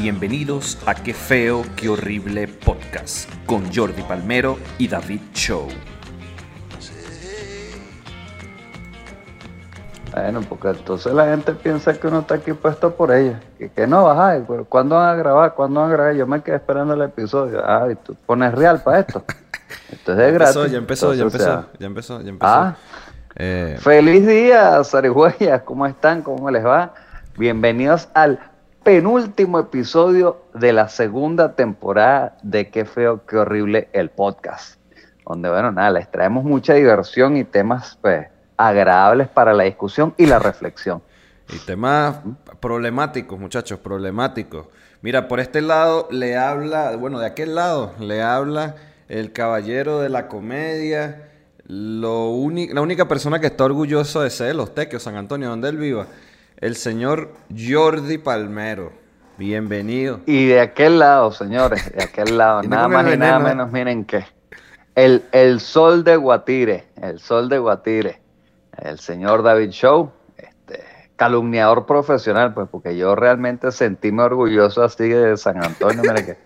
Bienvenidos a Qué feo, qué horrible podcast con Jordi Palmero y David Show. Bueno, porque entonces la gente piensa que uno está aquí puesto por ella. Que, que no, ajá, pero ¿cuándo van a grabar? ¿Cuándo van a grabar? Yo me quedé esperando el episodio. Ah, y tú pones real para esto. Entonces es gratis. Ya empezó, ya Entonces, empezó, o sea, ya empezó, ya empezó. Ah, Eh, feliz día, zarigüeyas. ¿Cómo están? ¿Cómo les va? Bienvenidos al penúltimo episodio de la segunda temporada de Qué feo, qué horrible el podcast. Donde, bueno, nada, les traemos mucha diversión y temas, pues, agradables para la discusión y la reflexión. Y temas problemáticos, muchachos, problemáticos. Mira, por este lado le habla, bueno, de aquel lado le habla el caballero de la comedia, la única persona que está orgulloso de ser los tequios, San Antonio, donde él viva, el señor Jordi Palmero. Bienvenido. Y de aquel lado, señores, de aquel lado, nada más y nada ¿eh? menos, miren que el, el sol de Guatire, el sol de Guatire, el señor David Show, este, calumniador profesional, pues porque yo realmente sentíme orgulloso así de San Antonio, mira que,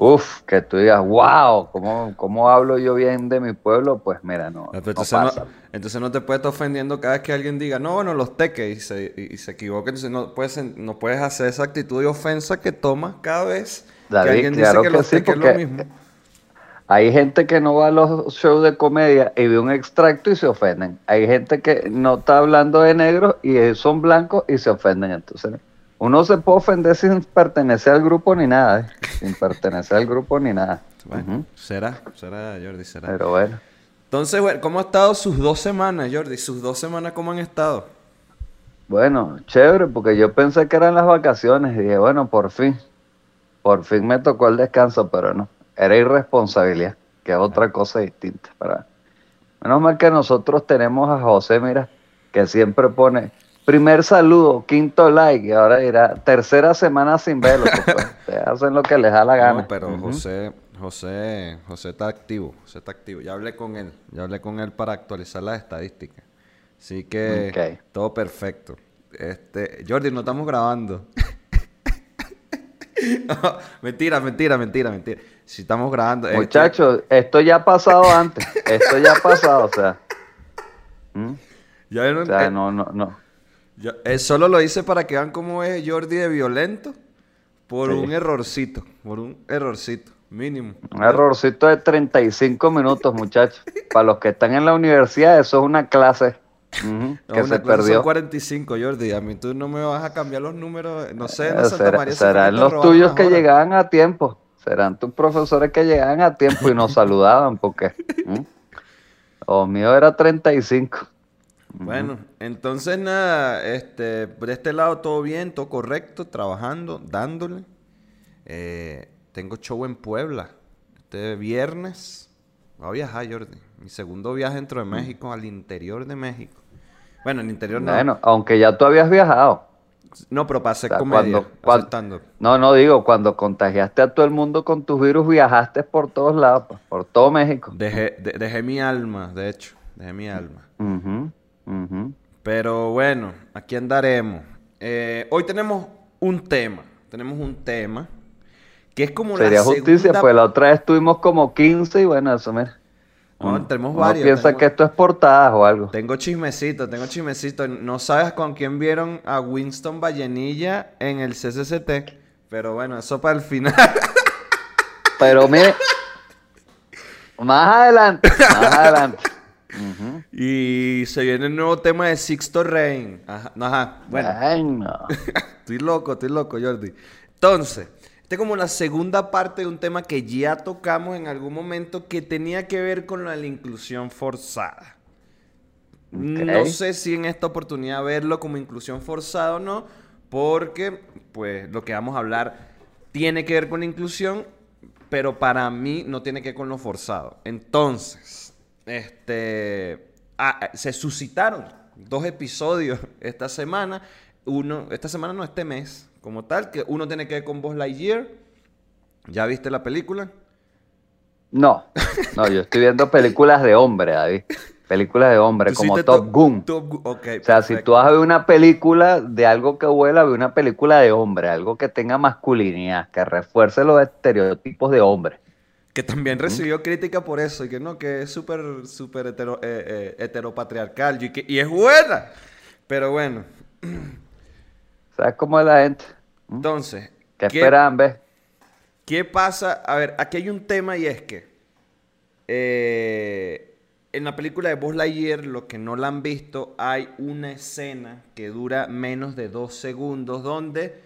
uff, que tú digas, wow, ¿cómo, ¿cómo hablo yo bien de mi pueblo? Pues mira, no, Entonces no, pasa. entonces no te puedes estar ofendiendo cada vez que alguien diga, no, bueno, los teques y se, y se equivoca. Entonces no puedes, no puedes hacer esa actitud de ofensa que tomas cada vez David, que alguien claro dice que, que los sí, teques es lo mismo. Hay gente que no va a los shows de comedia y ve un extracto y se ofenden. Hay gente que no está hablando de negros y son blancos y se ofenden. Entonces, uno se puede ofender sin pertenecer al grupo ni nada, ¿eh? sin pertenecer al grupo ni nada. Bueno, será, será, Jordi, será. Pero bueno, Entonces, bueno, ¿cómo han estado sus dos semanas, Jordi? ¿Sus dos semanas cómo han estado? bueno, chévere, porque yo pensé que eran las vacaciones y dije, bueno, por fin, por fin me tocó el descanso, pero no, era irresponsabilidad, que es otra cosa distinta. Menos mal que nosotros tenemos a José, mira, que siempre pone primer saludo, quinto like, y ahora dirá tercera semana sin verlo. pues, ustedes hacen lo que les da la gana. No, pero. José, José, José está activo, José está activo. Ya hablé con él, ya hablé con él para actualizar las estadísticas. Así que todo perfecto. Este, Jordi, no estamos grabando. No, mentira, mentira, mentira, mentira. Si estamos grabando. Muchachos, esto ya ha pasado antes, esto ya ha pasado, o sea. ¿Mm? ya vieron- O sea, no, no, no. Yo- eh, solo lo hice para que vean cómo es Jordi de violento por Sí. un errorcito, por un errorcito, mínimo. Un errorcito de 35 minutos, muchachos. Para los que están en la universidad, eso es una clase ujú, No, que una se clase perdió. Son 45, Jordi. A mí tú no me vas a cambiar los números. No sé, Eh, Santa será- María. que serán los tuyos que horas. llegaban a tiempo. Serán tus profesores que llegaban a tiempo y nos saludaban, porque ¿Mm? los míos era 35. Bueno, entonces nada, este, de este lado todo bien, todo correcto, trabajando, dándole. Eh, tengo show en Puebla. Este viernes voy a viajar, Jordi. Mi segundo viaje dentro de México, al interior de México. Bueno, el interior no. Bueno, aunque ya tú habías viajado. No, pero hacer O sea, comedia, cuando- cuando-. No, no digo, cuando contagiaste a todo el mundo con tus virus, viajaste por todos lados, por todo México. Dejé, de- dejé mi alma, de hecho. Dejé mi alma. Pero bueno, aquí andaremos. Eh, hoy tenemos un tema. Tenemos un tema que es como Sería la justicia, segunda... pues la otra vez tuvimos como 15 y bueno, eso mira. No, tenemos uno varios, piensa que esto es portadas o algo. Tengo chismecito, tengo chismecito. No sabes con quién vieron a Winston Vallenilla en el CCCT. Pero bueno, eso para el final. Pero mire, más adelante, más adelante. Ujú. Y se viene el nuevo tema de Sixto Rain. Ajá, no, ajá. Bueno, Ay, no. estoy loco, estoy loco, Jordi. Entonces, esta es como la segunda parte de un tema que ya tocamos en algún momento que tenía que ver con la, la inclusión forzada. No sé si en esta oportunidad verlo como inclusión forzada o no, porque pues lo que vamos a hablar tiene que ver con la inclusión, pero para mí no tiene que ver con lo forzado. Entonces, este, ah, ah, se suscitaron dos episodios esta semana, uno, esta semana no, este mes, como tal, que uno tiene que ver con Buzz Lightyear. ¿Ya viste la película? No, no, yo estoy viendo películas de hombre, David. Películas de hombres, Tú como Top Gun. Top Gun, ok, O sea, si tú vas a ver una película de algo que vuela, ve una película de hombre, algo que tenga masculinidad, que refuerce los estereotipos de hombre. Que también recibió crítica por eso, y que no, que es súper, súper hetero- eh, eh, heteropatriarcal, y, que, y es buena. Pero bueno, ¿Sabes cómo es la gente? ¿Mm? entonces, ¿Qué ¿qué, esperan, ves? qué pasa? A ver, aquí hay un tema y es que eh, en la película de Buzz Lightyear, los que no la han visto, hay una escena que dura menos de dos segundos donde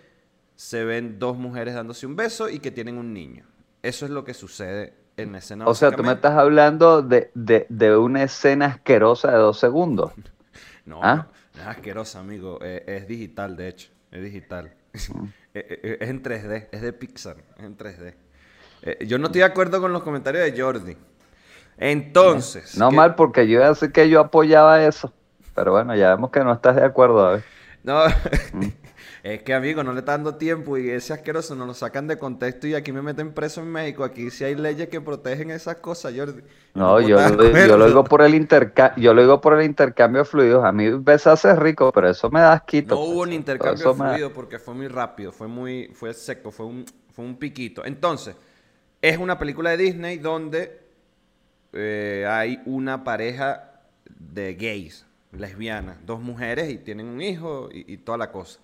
se ven dos mujeres dándose un beso y que tienen un niño. Eso es lo que sucede en la escena. O sea, tú me estás hablando de, de- de una escena asquerosa de dos segundos. No, ¿Ah? no, es asquerosa, amigo. Eh, es digital, de hecho. Es digital. Mm. Eh, eh, es en 3D. Es de Pixar. Es en 3D. Eh, yo no estoy de acuerdo con los comentarios de Jordi. Entonces. No ¿qué- mal, porque yo iba a decir que yo apoyaba eso. Pero bueno, ya vemos que no estás de acuerdo, ver. No, Mm. Es que amigo, no le está dando tiempo y ese asqueroso nos lo sacan de contexto y aquí me meten preso en México. Aquí sí hay leyes que protegen esas cosas, Jordi. No, yo, lo, yo lo digo por el intercambio, yo lo digo por el intercambio de fluidos. A mí besarse es rico, pero eso me da asquito. No hubo pues. un intercambio de da- porque fue muy rápido, fue muy, fue seco, fue un, fue un piquito. Entonces, es una película de Disney donde eh, hay una pareja de gays, lesbianas, dos mujeres y tienen un hijo y, y toda la cosa.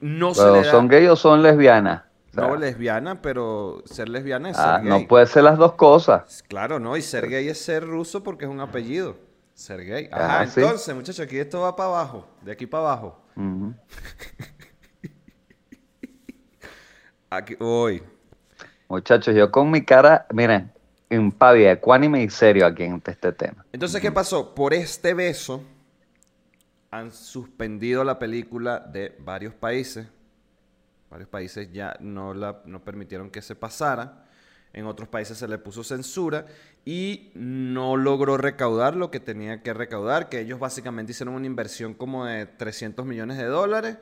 No se Pero le da, ¿Son gay o son lesbianas? No lesbiana, pero ser lesbiana es ah, ser gay. no puede ser las dos cosas. Claro, ¿no? Y ser gay es ser ruso porque es un apellido. Ser gay. Ah, Ajá, sí. entonces, muchachos, aquí esto va para abajo, de aquí para abajo. Aquí, uy. Muchachos, yo con mi cara, miren, impávida, ecuánime y serio aquí en este tema. Entonces, ¿qué pasó? Por este beso han suspendido la película de varios países. Varios países ya no, la, no permitieron que se pasara. En otros países se le puso censura y no logró recaudar lo que tenía que recaudar, que ellos básicamente hicieron una inversión como de 300 millones de dólares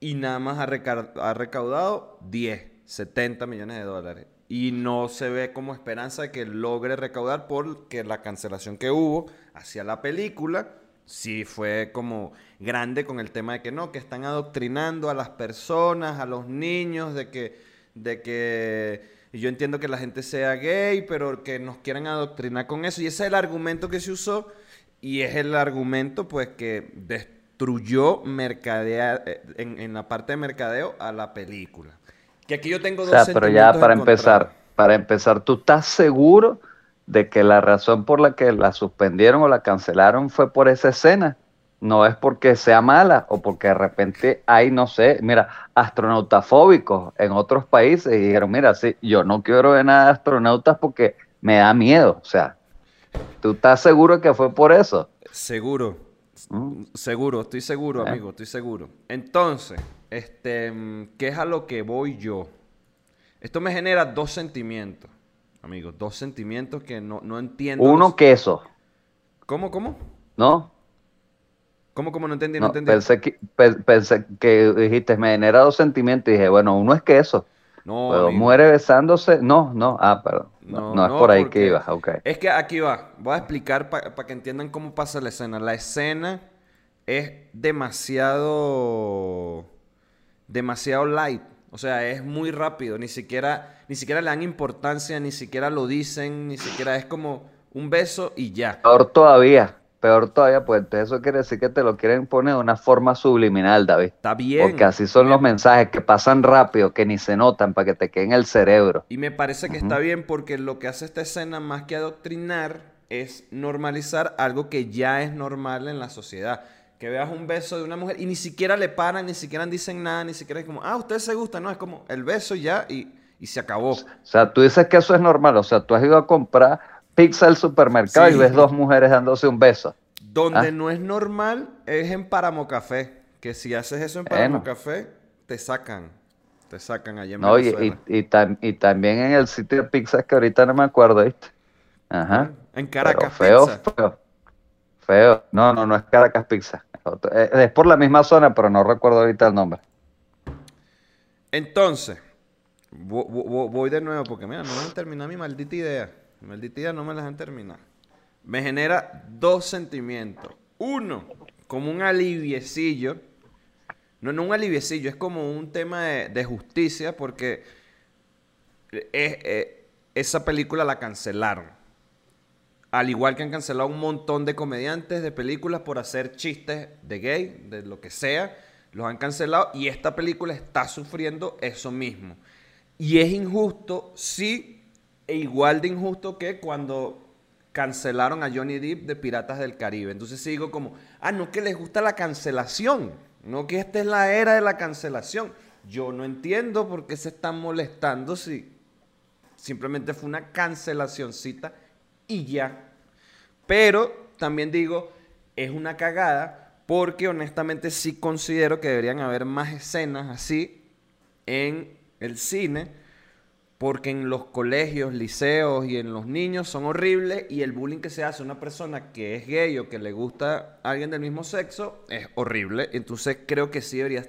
y nada más ha, ha recaudado 10, 70 millones de dólares. Y no se ve como esperanza de que logre recaudar porque la cancelación que hubo hacia la película sí fue como grande con el tema de que no, que están adoctrinando a las personas, a los niños, de que, de que yo entiendo que la gente sea gay, pero que nos quieran adoctrinar con eso. Y ese es el argumento que se usó y es el argumento pues que destruyó mercadea, eh, en, en la parte de mercadeo a la película. Que aquí yo tengo O dos sea, pero ya para empezar, para empezar, ¿tú estás seguro de que la razón por la que la suspendieron o la cancelaron fue por esa escena? No es porque sea mala o porque de repente hay, no sé, mira, astronautafóbicos en otros países y dijeron, mira, sí, yo no quiero ver nada de astronautas porque me da miedo. O sea, ¿tú estás seguro que fue por eso? Seguro. Mm. Seguro, estoy seguro, Eh. amigo, estoy seguro. Entonces, este, mm, ¿qué es a lo que voy yo? Esto me genera dos sentimientos, amigos, dos sentimientos que no, no entiendo. Uno, los- queso, ¿Cómo, cómo? ¿no? ¿Cómo, cómo? No entendí, no, No, entendí. pensé que, pe- pensé que dijiste, me genera dos sentimientos y dije, bueno, uno es queso. No, Pero muere besándose. No, no, ah, perdón. No, No, no es por ahí que ibas, ok. Es que aquí va. Voy a explicar para que entiendan cómo pasa la escena. La escena es demasiado. demasiado light. O sea, es muy rápido. Ni siquiera, ni siquiera le dan importancia, ni siquiera lo dicen, ni siquiera es como un beso y ya. Peor todavía, peor todavía, pues entonces eso quiere decir que te lo quieren poner de una forma subliminal, David. Está bien. Porque así son los mensajes que pasan rápido, que ni se notan, para que te queden en el cerebro. Y me parece que está bien porque lo que hace esta escena, más que adoctrinar, es normalizar algo que ya es normal en la sociedad. Que veas un beso de una mujer y ni siquiera le paran, ni siquiera dicen nada, ni siquiera es como, ah, usted se gusta, no, es como el beso ya y, y se acabó. O sea, tú dices que eso es normal, o sea, tú has ido a comprar pizza al supermercado Sí. y ves dos mujeres dándose un beso. Donde Ah. no es normal es en Páramo Café. Que si haces eso en Bueno. Páramo Café, te sacan. Te sacan allá en No, Venezuela. y, y tam- y también en el sitio de pizzas que ahorita no me acuerdo, ¿viste? Ajá. En Pero Caracas feo, Pizza. feo. Feo. No, no, no es Caracas Pizza. Eh, Es por la misma zona, pero no recuerdo ahorita el nombre. Entonces, vo- vo- vo- voy de nuevo porque mira, no me han terminado mi maldita idea. Mi maldita idea no me la han terminado. me genera dos sentimientos. Uno, como un aliviecillo. No, no un aliviecillo, es como un tema de, justicia porque eh, esa película la cancelaron. Al igual que han cancelado un montón de comediantes de películas por hacer chistes de gay, de lo que sea, los han cancelado y esta película está sufriendo eso mismo. Y es injusto, sí, e igual de injusto que cuando cancelaron a Johnny Depp de Piratas del Caribe. Entonces sigo como, ah, no que les gusta la cancelación, no que esta es la era de la cancelación. Yo no entiendo por qué se están molestando si simplemente fue una cancelacioncita y ya. Pero también digo, es una cagada porque honestamente sí considero que deberían haber más escenas así en el cine porque en los colegios, liceos y en los niños son horribles y el bullying que se hace a una persona que es gay o que le gusta a alguien del mismo sexo es horrible. Entonces creo que sí debería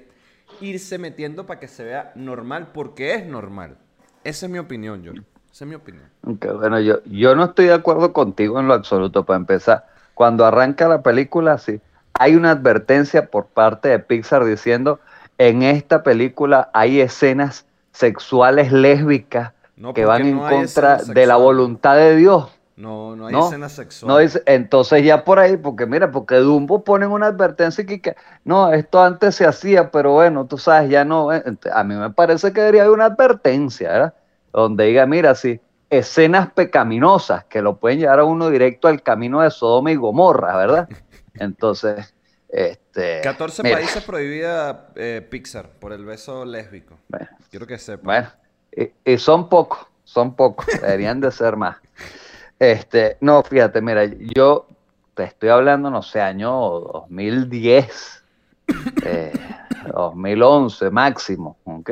irse metiendo para que se vea normal porque es normal. Esa es mi opinión, yo. Esa es mi opinión. bueno, yo, yo no estoy de acuerdo contigo en lo absoluto. Para empezar, cuando arranca la película, sí, hay una advertencia por parte de Pixar diciendo, en esta película hay escenas sexuales lésbicas que van en contra de la voluntad de Dios. No, no hay escenas sexuales. No, entonces ya por ahí, porque mira, porque Dumbo ponen una advertencia que, que, no, esto antes se hacía, pero bueno, tú sabes, ya no. Eh, a mí me parece que debería haber una advertencia, ¿verdad? Donde diga, mira, sí, escenas pecaminosas que lo pueden llevar a uno directo al camino de Sodoma y Gomorra, ¿verdad? Entonces, este, 14 países prohibida eh, Pixar por el beso lésbico. Quiero que sepa. Bueno, y, son pocos, son pocos, deberían de ser más. Este, no, fíjate, mira, yo te estoy hablando, no sé, año 2010, 2011 eh, máximo, ¿ok?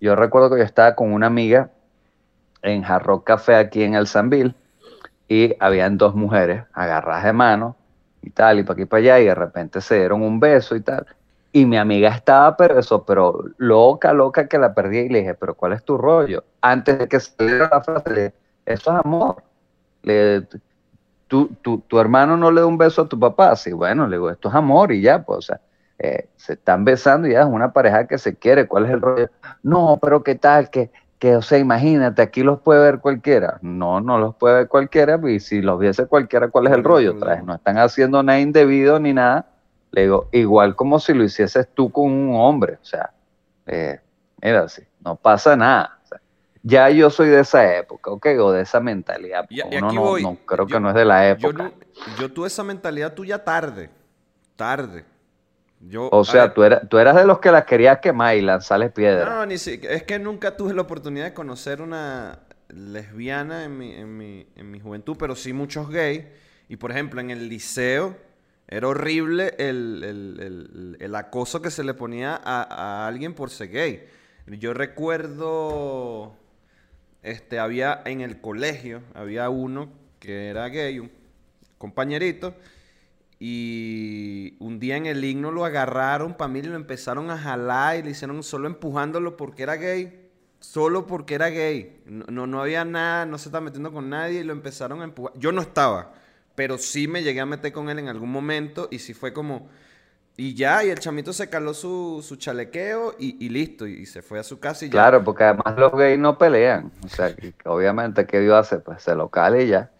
Yo recuerdo que yo estaba con una amiga en Jarro Café aquí en El Sanville y habían dos mujeres agarradas de mano y tal, y para aquí para allá, y de repente se dieron un beso y tal. Y mi amiga estaba, pero eso, pero loca, loca que la perdí, y le dije, pero ¿cuál es tu rollo? Antes de que saliera la frase, le dije, eso es amor. Le, tu, tu, tu, hermano no le da un beso a tu papá, sí, bueno, le digo, esto es amor y ya, pues, eh, se están besando y ya es una pareja que se quiere, ¿cuál es el rollo? No, pero qué tal, que que, o sea, imagínate, aquí los puede ver cualquiera. No, no los puede ver cualquiera, y si los viese cualquiera, ¿cuál es el rollo? No están haciendo nada indebido ni nada. Le digo, igual como si lo hicieses tú con un hombre. O sea, eh, mira, así, no pasa nada. ya yo soy de esa época, ¿ok? O de esa mentalidad. Uno no, no, creo que no es de la época. Yo, yo tuve esa mentalidad tuya tarde. Tarde o sea, tú, eras, tú eras de los que las querías quemar y lanzarles piedras. No, ni si, es que nunca tuve la oportunidad de conocer una lesbiana en mi, en mi, en mi juventud, pero sí muchos gays. Y por ejemplo, en el liceo era horrible el, el, el, acoso que se le ponía a, a, alguien por ser gay. Yo recuerdo, este, había en el colegio, había uno que era gay, un compañerito, y un día en el himno lo agarraron para mí y lo empezaron a jalar y le hicieron solo empujándolo porque era gay. Solo porque era gay. No, no, había nada, no se estaba metiendo con nadie y lo empezaron a empujar. Yo no estaba, pero sí me llegué a meter con él en algún momento y sí fue como... Y ya, y el chamito se caló su, su chalequeo y, listo, y, se fue a su casa y ya. Claro, porque además los gays no pelean. O sea, obviamente, ¿qué Dios hace? Pues se lo cale y ya.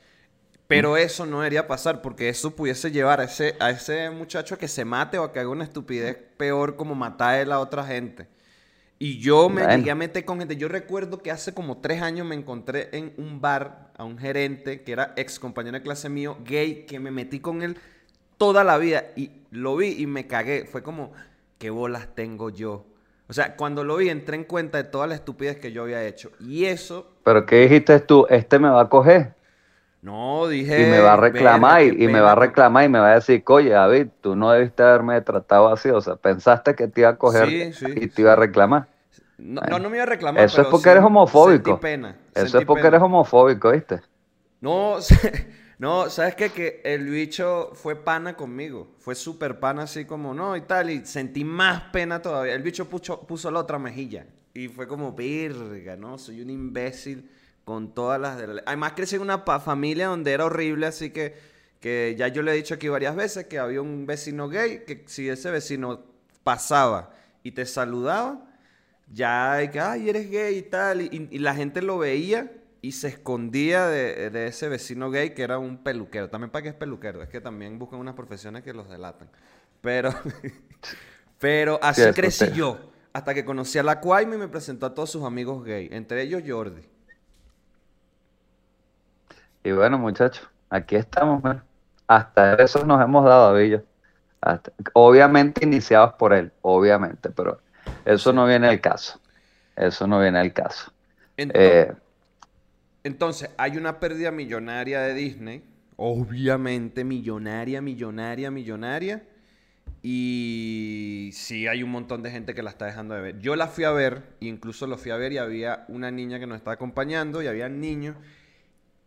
Pero eso no debería pasar porque eso pudiese llevar a ese, a ese muchacho a que se mate o a que haga una estupidez peor como matar a la otra gente. Y yo me llegué a meter con gente. Yo recuerdo que hace como tres años me encontré en un bar a un gerente que era ex compañero de clase mío, gay, que me metí con él toda la vida y lo vi y me cagué. Fue como, ¿qué bolas tengo yo? O sea, cuando lo vi entré en cuenta de toda la estupidez que yo había hecho. Y eso... ¿Pero qué dijiste tú? ¿Este me va a coger? No, dije. Y me va a reclamar y, me va a reclamar y me va a decir, oye, David, tú no debiste haberme tratado así. O sea, pensaste que te iba a coger y te iba a reclamar. No, no, me iba a reclamar. Eso es porque eres homofóbico. pena. Eso es porque eres homofóbico, ¿viste? No, no, ¿sabes qué? Que el bicho fue pana conmigo. Fue súper pana, así como, no, y tal. Y sentí más pena todavía. El bicho puso, puso la otra mejilla. Y fue como, virga, ¿no? Soy un imbécil con todas las de la. Además crecí en una familia donde era horrible, así que, que ya yo le he dicho aquí varias veces que había un vecino gay, que si ese vecino pasaba y te saludaba, ya hay que, ay, eres gay y tal, y, y la gente lo veía y se escondía de, de ese vecino gay que era un peluquero. También para qué es peluquero, es que también buscan unas profesiones que los delatan. Pero, pero así crecí yo, hasta que conocí a la Cuaima y me presentó a todos sus amigos gay, entre ellos Jordi. Y bueno, muchachos, aquí estamos, man. Hasta eso nos hemos dado, Villo. Hasta- obviamente iniciados por él, obviamente, pero eso no viene al caso. Eso no viene al caso. Ento- Eh, Entonces, hay una pérdida millonaria de Disney. Obviamente, millonaria, millonaria, millonaria. Y sí, hay un montón de gente que la está dejando de ver. Yo la fui a ver, incluso lo fui a ver y había una niña que nos estaba acompañando y había niños.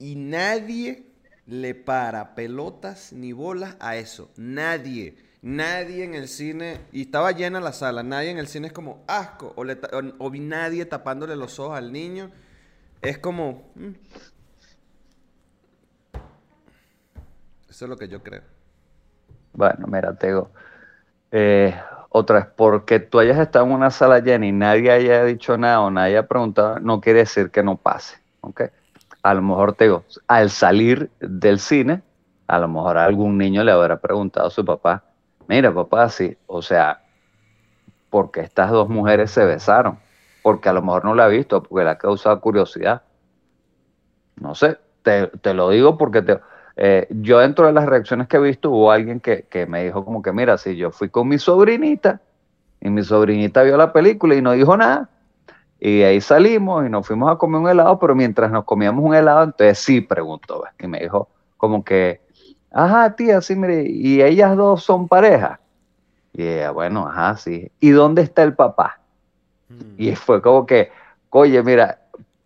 Y nadie le para pelotas ni bolas a eso. Nadie. Nadie en el cine. Y estaba llena la sala. Nadie en el cine es como asco. O, vi nadie tapándole los ojos al niño. Es como. mm. Eso es lo que yo creo. Bueno, mira, Tego. Eh, otra vez, porque tú hayas estado en una sala llena y nadie haya dicho nada o nadie haya preguntado, no quiere decir que no pase, ¿ok? A lo mejor, Tego, al salir del cine, a lo mejor algún niño le habrá preguntado a su papá, mira, papá, sí, o sea, porque estas dos mujeres se besaron, porque a lo mejor no la ha visto, porque le ha causado curiosidad. No sé, te, te lo digo porque te, eh, yo dentro de las reacciones que he visto hubo alguien que, que me dijo como que, mira, si yo fui con mi sobrinita y mi sobrinita vio la película y no dijo nada, y ahí salimos y nos fuimos a comer un helado, pero mientras nos comíamos un helado, entonces sí preguntó, ¿ves? y me dijo como que, ajá, tía, sí, mire, y ellas dos son pareja. Y ella, bueno, ajá, sí. ¿Y dónde está el papá? Y fue como que, oye, mira,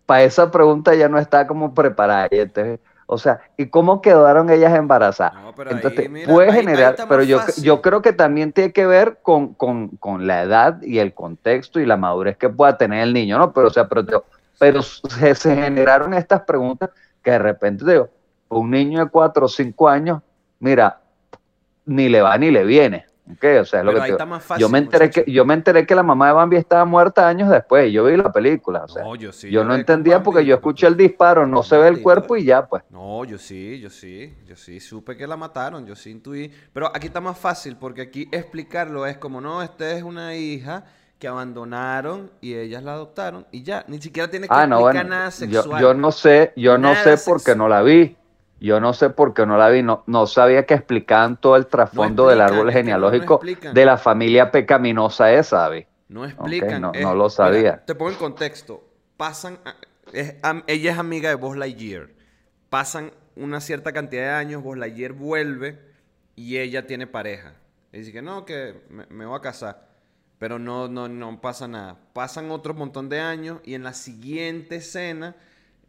para esa pregunta ya no está como preparada. Y entonces, o sea, ¿y cómo quedaron ellas embarazadas? No, pero entonces, ahí, mira, puede ahí- generar, pero yo, fácil. yo creo que también tiene que ver con, con, con la edad y el contexto y la madurez que pueda tener el niño, ¿no? Pero, o sea, pero, te- pero se, se generaron estas preguntas que de repente, te digo, un niño de cuatro o cinco años, mira, ni le va ni le viene. ¿Ok? O sea, es lo que ahí te está más fácil. Yo me enteré muchacho. que yo me enteré que la mamá de Bambi estaba muerta años después. y Yo vi la película, o sea, No, yo sí. yo no entendía Bambi, porque yo escuché el disparo, no se ve el cuerpo y ya, pues. No, yo sí, yo sí, yo sí, supe que la mataron, yo sí intuí. Pero aquí está más fácil porque aquí explicarlo es como, no, esta es una hija que abandonaron y ellas la adoptaron y ya, ni siquiera tiene que Ah, no, explicar bueno. nada Yo, sexual. yo no sé, yo no sé porque sexual. no la vi. Yo no sé por qué no la vi. No, no sabía que explicaban todo el trasfondo del explican, árbol no- genealógico de la familia pecaminosa esa, David. No explican. no- es- no lo sabía. Mira, te pongo en contexto. Pasan, a- es am- ella es amiga de Buzz Lightyear. Pasan una cierta cantidad de años, Buzz Lightyear vuelve y ella tiene pareja. Y dice que no, que me, me voy a casar. Pero no, no, no pasa nada. Pasan otro montón de años y en la siguiente escena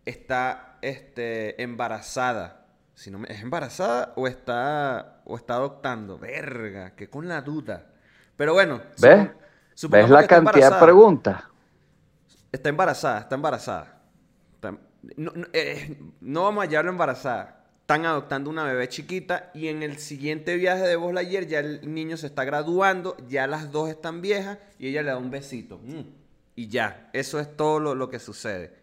está este, embarazada. Si no me- ¿Es embarazada o está, o está adoptando? Verga, que con la duda. Pero bueno. ¿Ves? ¿Ves la cantidad de preguntas? Está embarazada, está embarazada. Está- no, no, eh, no vamos a llevarlo embarazada. Están adoptando una bebé chiquita y en el siguiente viaje de Buzz Lightyear ya el niño se está graduando, ya las dos están viejas y ella le da un besito. Mm. Y ya, eso es todo lo, lo que sucede.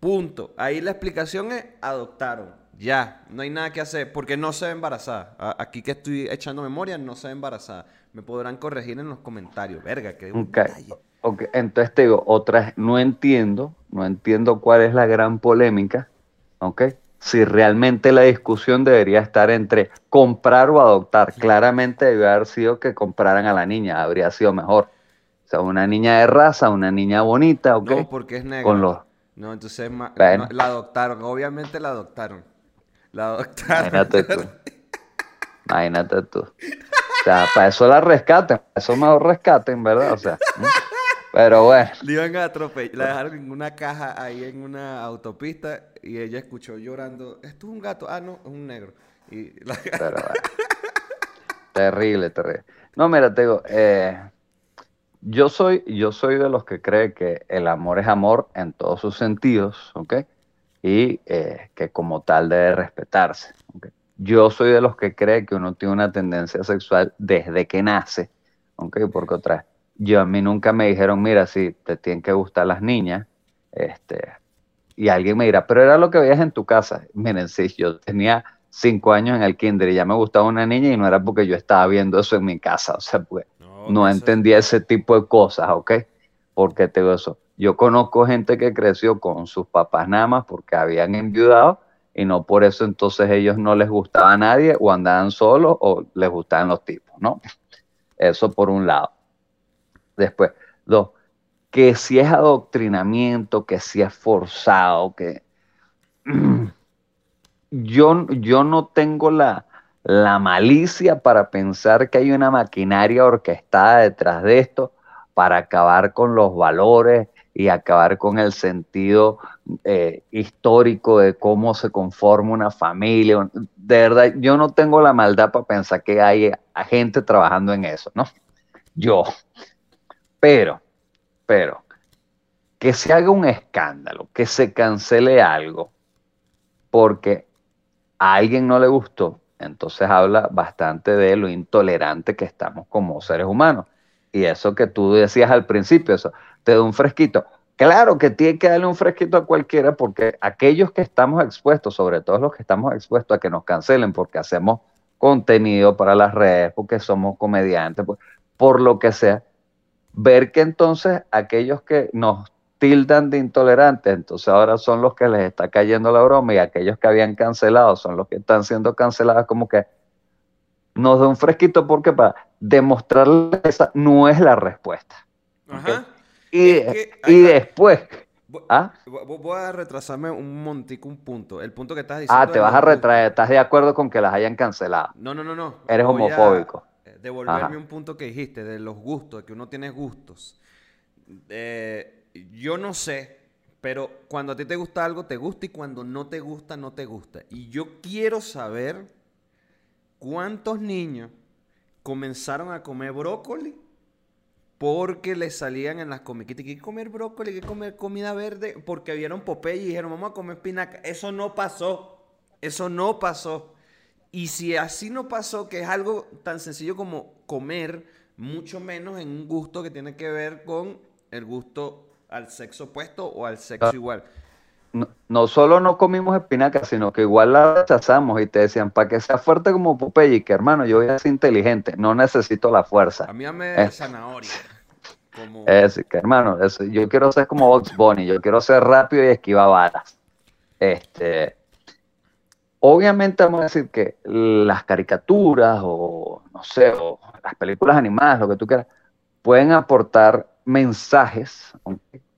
Punto. Ahí la explicación es adoptaron. Ya, no hay nada que hacer porque no se ve embarazada. Aquí que estoy echando memoria, no se ve embarazada. Me podrán corregir en los comentarios. Verga, que Ok, ok, Entonces te digo, otra, no entiendo, no entiendo cuál es la gran polémica, ¿ok? Si realmente la discusión debería estar entre comprar o adoptar. Claramente debió haber sido que compraran a la niña, habría sido mejor. O sea, una niña de raza, una niña bonita, ¿ok? No, porque es negra. Con los... No, entonces ma- Bueno. no, la adoptaron. Obviamente la adoptaron. La adoptaron. Imagínate tú. Imagínate tú. O sea, para eso la rescaten, para eso mejor rescaten, ¿verdad? O sea, pero bueno. Le iban a atropellar. La dejaron en una caja ahí en una autopista y ella escuchó llorando. Esto es un gato. Ah, no, es un negro. Y la- Pero bueno. Terrible, terrible. No, mira, te digo, eh, yo soy, yo soy de los que cree que el amor es amor en todos sus sentidos, ¿ok? y eh, que como tal debe respetarse. Yo soy de los que cree que uno tiene una tendencia sexual desde que nace, aunque porque otra yo a mí nunca me dijeron, mira, si te tienen que gustar las niñas, este, y alguien me dirá, pero era lo que veías en tu casa. Miren, si yo tenía cinco años en el kinder y ya me gustaba una niña y no era porque yo estaba viendo eso en mi casa, o sea, pues entendía ese tipo de cosas, ¿ok? Porque te digo eso. Yo conozco gente que creció con sus papás nada más porque habían enviudado y no por eso entonces ellos no les gustaba a nadie o andaban solos o les gustaban los tipos, ¿no? Eso por un lado. Después, dos, que si es adoctrinamiento, que si es forzado, que yo, yo no tengo la, la malicia para pensar que hay una maquinaria orquestada detrás de esto para acabar con los valores y acabar con el sentido eh, histórico de cómo se conforma una familia. De verdad, yo no tengo la maldad para pensar que hay gente trabajando en eso, ¿no? Yo. Pero, pero, que se haga un escándalo, que se cancele algo, porque a alguien no le gustó, entonces habla bastante de lo intolerante que estamos como seres humanos. Y eso que tú decías al principio, eso te da un fresquito. Claro que tiene que darle un fresquito a cualquiera porque aquellos que estamos expuestos, sobre todo los que estamos expuestos a que nos cancelen porque hacemos contenido para las redes, porque somos comediantes, por, por lo que sea, ver que entonces aquellos que nos tildan de intolerantes, entonces ahora son los que les está cayendo la broma y aquellos que habían cancelado son los que están siendo cancelados como que nos da un fresquito porque para demostrarles esa no es la respuesta. Y, después... ¿ah? Voy a retrasarme un montico, un punto. El punto que estás diciendo... Ah, te vas a retraer. ¿Estás de acuerdo con que las hayan cancelado? No, no, no, no. Eres homofóbico. devolverme un punto que dijiste, de los gustos, de que uno tiene gustos. Eh, yo no sé, pero cuando a ti te gusta algo, te gusta y cuando no te gusta, no te gusta. Y yo quiero saber cuántos niños comenzaron a comer brócoli porque les salían en las comiquitas que comer brócoli, que comer comida verde, porque vieron Popeye y dijeron, vamos a comer espinaca. Eso no pasó. Eso no pasó. Y si así no pasó, que es algo tan sencillo como comer, mucho menos en un gusto que tiene que ver con el gusto al sexo opuesto o al sexo ah. igual. No, solo no comimos espinaca, sino que igual la rechazamos y te decían, para que sea fuerte como Popeye, que hermano, yo voy a ser inteligente, no necesito la fuerza. A mí me eh. zanahoria. Es que hermano, yo quiero ser como Box Bunny, yo quiero ser rápido y esquivar balas. Este, obviamente vamos a decir que las caricaturas o, no sé, o las películas animadas, lo que tú quieras, pueden aportar mensajes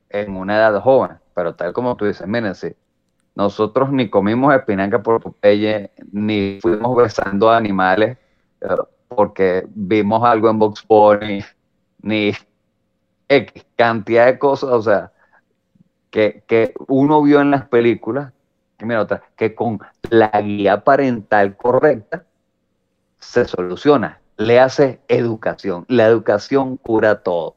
en una edad joven, pero tal como tú dices, miren, si nosotros ni comimos espinaca por Popeye, ni fuimos besando animales eh, porque vimos algo en Box Bunny, ni X cantidad de cosas, o sea, que, que uno vio en las películas, que, mira, otra, que con la guía parental correcta se soluciona. Le hace educación. La educación cura todo.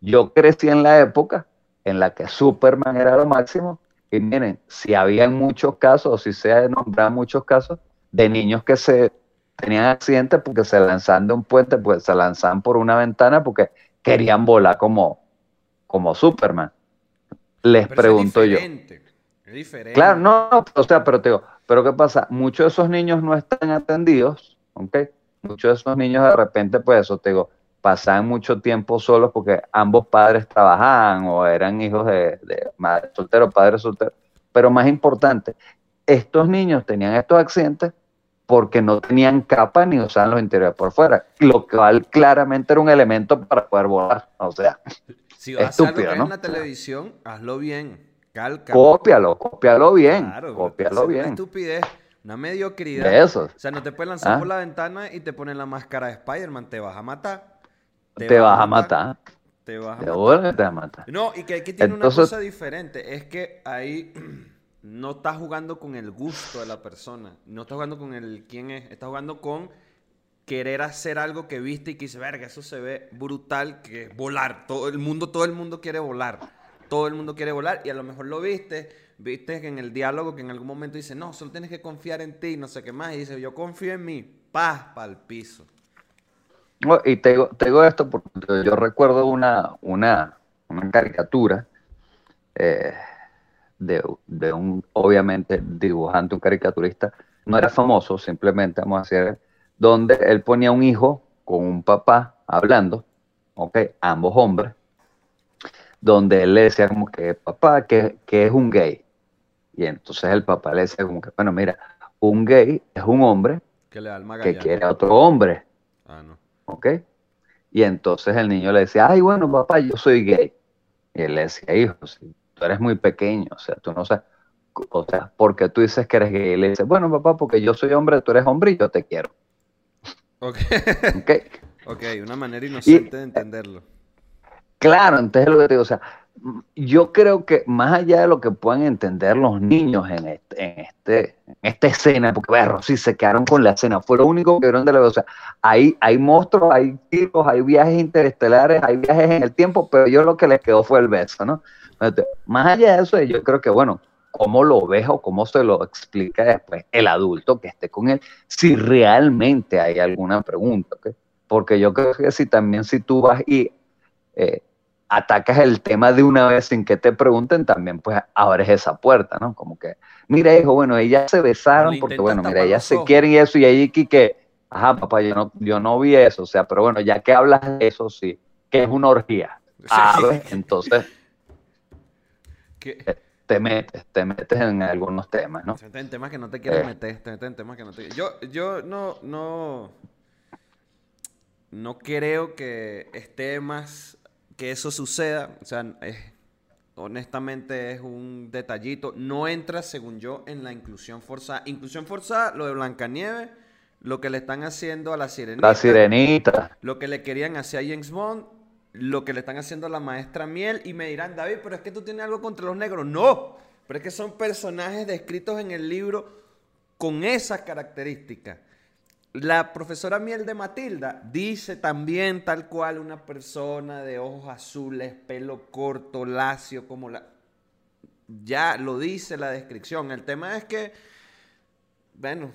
Yo crecí en la época en la que Superman era lo máximo y miren, si había muchos casos, o si se ha nombrado muchos casos, de niños que se tenían accidentes porque se lanzaban de un puente, pues se lanzaban por una ventana porque querían volar como, como Superman. Les pregunto yo. Es diferente. Claro, no, o sea, pero te digo, pero ¿qué pasa? Muchos de esos niños no están atendidos, ¿ok? Muchos de esos niños de repente, pues eso te digo, pasaban mucho tiempo solos porque ambos padres trabajaban o eran hijos de, de madre soltero, padre soltero. Pero más importante, estos niños tenían estos accidentes porque no tenían capa ni usaban los interiores por fuera, lo cual claramente era un elemento para poder volar. O sea, si vas estúpido, a ¿no? en la televisión, hazlo bien, calca. Cópialo, cópialo bien, claro, cópialo bien. Una estupidez. Una mediocridad. Eso. O sea, no te puedes lanzar ¿Ah? por la ventana y te ponen la máscara de Spider-Man. Te vas a matar. Te, vas, a matar. Te vas a matar. No, y que aquí tiene una cosa diferente. Es que ahí no estás jugando con el gusto de la persona. No estás jugando con el quién es. Estás jugando con querer hacer algo que viste y que dice, verga, eso se ve brutal, que es volar. Todo el mundo, todo el mundo quiere volar. todo el mundo quiere volar y a lo mejor lo viste, viste que en el diálogo que en algún momento dice, no, solo tienes que confiar en ti, no sé qué más, y dice, yo confío en mí, paz para el piso. No, y te digo, te digo esto porque yo recuerdo una, una, una caricatura eh, de, de un, obviamente, dibujante, un caricaturista, no era famoso, simplemente, vamos a decir, donde él ponía un hijo con un papá hablando, ok, ambos hombres, donde él le decía como que, papá, que, que es un gay. Y entonces el papá le decía como que, bueno, mira, un gay es un hombre Que le da el que quiere a otro hombre, Ah, no. ¿Ok? Y entonces el niño le decía, ay, bueno, papá, yo soy gay. Y él le decía, hijo, si tú eres muy pequeño, o sea, tú no sabes, o sea, porque tú dices que eres gay. Y le dice, bueno, papá, porque yo soy hombre, tú eres hombre y yo te quiero, Ok, ¿ok? ok, una manera inocente de entenderlo. Claro, entonces es lo que te digo, o sea, yo creo que más allá de lo que puedan entender los niños en este, en este, en esta escena, porque berro, sí se quedaron con la escena, fue lo único que vieron de la o sea, hay, monstruos, hay tiros, hay viajes interestelares, hay viajes en el tiempo, pero yo lo que les quedó fue el beso, ¿no? Más allá de eso, yo creo que, bueno, cómo lo ves o cómo se lo explica después el adulto que esté con él, si realmente hay alguna pregunta, ¿ok? Porque yo creo que si también si tú vas y eh, atacas el tema de una vez sin que te pregunten, también pues abres esa puerta, ¿no? Como que, mira hijo, bueno, ellas se besaron porque bueno, mira, ellas se quieren y eso, y ahí que, que, ajá, papá, yo no, yo no vi eso, o sea, pero bueno, ya que hablas de eso, sí, que es una orgía, ¿sabes? Entonces te metes, te metes en algunos temas, ¿no? Te metes en temas que no te quieres Eh. meter, te metes en temas que no te Yo, yo no, no, no creo que esté más que eso suceda. O sea, es- honestamente es un detallito. No entra, según yo, en la inclusión forzada. Inclusión forzada, lo de Blancanieves, lo que le están haciendo a la sirenita. La sirenita, Lo que le querían hacer a James Bond, lo que le están haciendo a la maestra Miel, y me dirán, David, pero es que tú tienes algo contra los negros. No, pero es que son personajes descritos en el libro con esas características. La profesora Miel de Matilda dice también tal cual una persona de ojos azules, pelo corto, lacio, como la... Ya lo dice la descripción. El tema es que, bueno,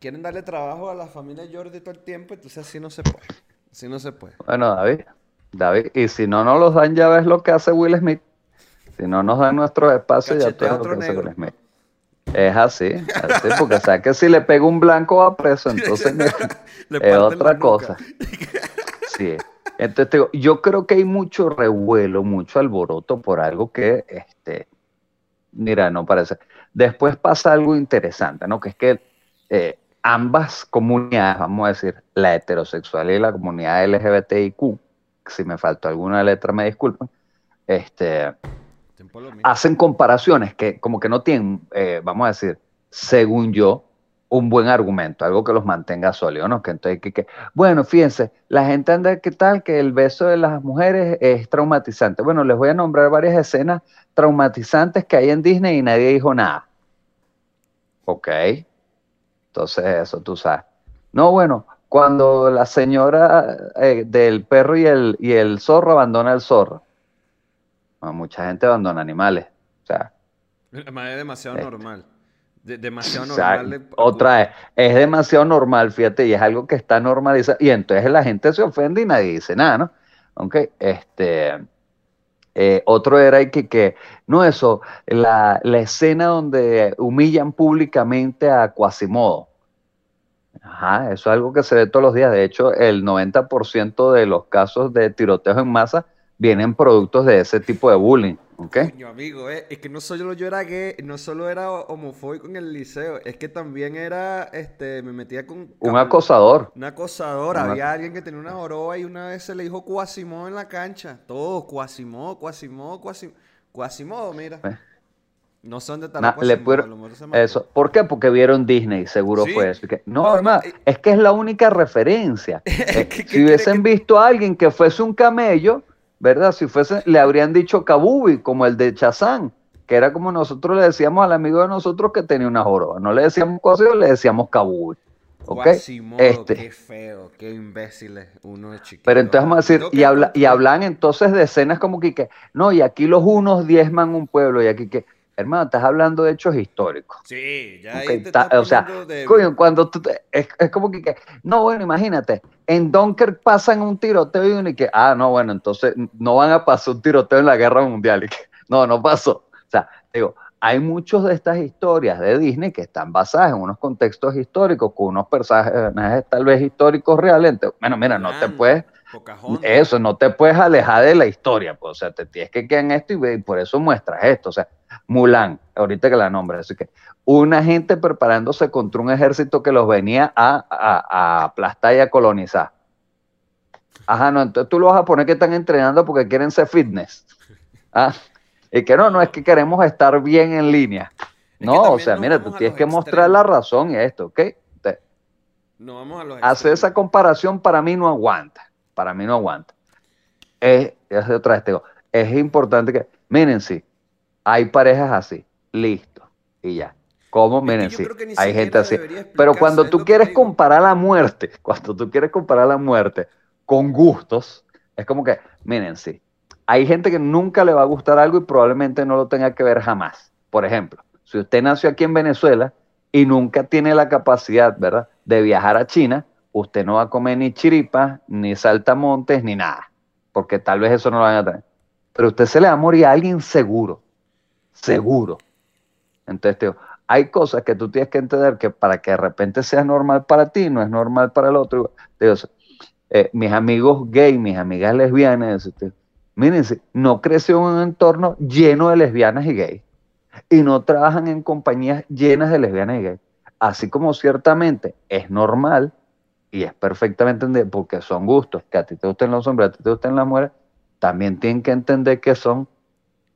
quieren darle trabajo a la familia Jordi todo el tiempo, entonces así no se puede. Así no se puede. bueno, David, David, y si no nos los dan, ya ves lo que hace Will Smith. Si no nos dan nuestros espacios, ya tú Cachetea ves a lo que hace. Will Smith. Es así, así, porque sabes que si le pega un blanco va preso, entonces mira, es otra cosa. Sí. Entonces te digo, yo creo que hay mucho revuelo, mucho alboroto por algo que, este, mira, no parece. Después pasa algo interesante, ¿no? Que es que eh, ambas comunidades, vamos a decir, la heterosexual y la comunidad LGBTIQ, si me faltó alguna letra, me disculpen, este. Hacen comparaciones que como que no tienen, eh, vamos a decir, según yo, un buen argumento, algo que los mantenga sólidos, ¿no? Que entonces, que, bueno, fíjense, la gente anda, ¿qué tal? Que el beso de las mujeres es traumatizante. Bueno, les voy a nombrar varias escenas traumatizantes que hay en Disney y nadie dijo nada. Ok. Entonces, eso tú sabes. No, bueno, cuando la señora eh, del perro y el, y el zorro abandona el zorro. Mucha gente abandona animales. O sea, Además, es demasiado Eh. normal. De- demasiado normal. de- otra vez, es demasiado normal, fíjate, y es algo que está normalizado. Y entonces la gente se ofende y nadie dice nada, ¿no? Ok, este. eh, otro era y que, que, no eso, la, la escena donde humillan públicamente a Quasimodo. Ajá, eso es algo que se ve todos los días. De hecho, el 90% de los casos de tiroteos en masa vienen productos de ese tipo de bullying. ¿ok? Coño, amigo, eh, es que no solo yo era gay, no solo era homofóbico en el liceo, es que también era, este, me metía con... Un acosador. Un acosador, había alguien que tenía una joroba y una vez se le dijo Cuasimodo en la cancha. Todo, Cuasimodo, Cuasimodo, Cuasimodo. Cuasimodo, mira. Eh. No sé dónde está Na- le pudieron-. Eso. ¿Por qué? Porque vieron Disney, seguro Sí. fue eso. No, No, no, hermano, eh. es que es la única referencia. Eh, ¿Qué- qué si hubiesen visto a alguien que fuese un camello, ¿verdad? Si fuese, le habrían dicho Kabubi, como el de Chazán, que era como nosotros le decíamos al amigo de nosotros que tenía una joroba. No le decíamos cosas, le decíamos Kabubi. ¿Ok? Quasimodo, Este. qué feo, qué imbéciles uno de chiquito. Pero entonces vamos a decir, y, habla, y hablan entonces de escenas como que, que, no, y aquí los unos diezman un pueblo, y aquí que, hermano, estás hablando de hechos históricos. Sí, ya ahí Ok, te estás o sea, de- coño, cuando tú te- es, es como que, que- no, bueno, imagínate, en Dunkirk pasan un tiroteo y uno y que, ah, no, bueno, entonces no van a pasar un tiroteo en la guerra mundial. Y que, no, no pasó. O sea, digo, hay muchas de estas historias de Disney que están basadas en unos contextos históricos, con unos personajes tal vez históricos reales. Entonces, bueno, mira, no te puedes, Pocahontas. eso, no te puedes alejar de la historia, pues, o sea, te tienes que quedar en esto y, y por eso muestras esto, o sea, Mulan, ahorita que la nombres, así que una gente preparándose contra un ejército que los venía a, a, a aplastar y a colonizar. Ajá, no, entonces tú lo vas a poner que están entrenando porque quieren ser fitness. Ah, y que no, no es que queremos estar bien en línea. No, o sea, mira, tú tienes que mostrar la razón y esto, ¿ok? Te- No vamos a los hacer extremos. esa comparación para mí no aguanta. Para mí no aguanta. Es, es otra vez, te digo, es importante que, miren, sí, hay parejas así, listo, y ya. ¿Cómo? Miren, sí, hay gente así. Pero cuando tú quieres digo. comparar la muerte, cuando tú quieres comparar la muerte con gustos, es como que, miren, sí, hay gente que nunca le va a gustar algo y probablemente no lo tenga que ver jamás. Por ejemplo, si usted nació aquí en Venezuela y nunca tiene la capacidad, ¿verdad?, de viajar a China, usted no va a comer ni chiripas, ni saltamontes, ni nada, porque tal vez eso no lo van a tener. Pero usted se le va a morir a alguien seguro, seguro. Entonces, te digo, hay cosas que tú tienes que entender que para que de repente sea normal para ti, no es normal para el otro. Te digo, eh, mis amigos gay, mis amigas lesbianas, este, miren, no creció en un entorno lleno de lesbianas y gays y no trabajan en compañías llenas de lesbianas y gays. Así como ciertamente es normal y es perfectamente porque son gustos, que a ti te gusten los hombres, a ti te gusten las mujeres, también tienen que entender que son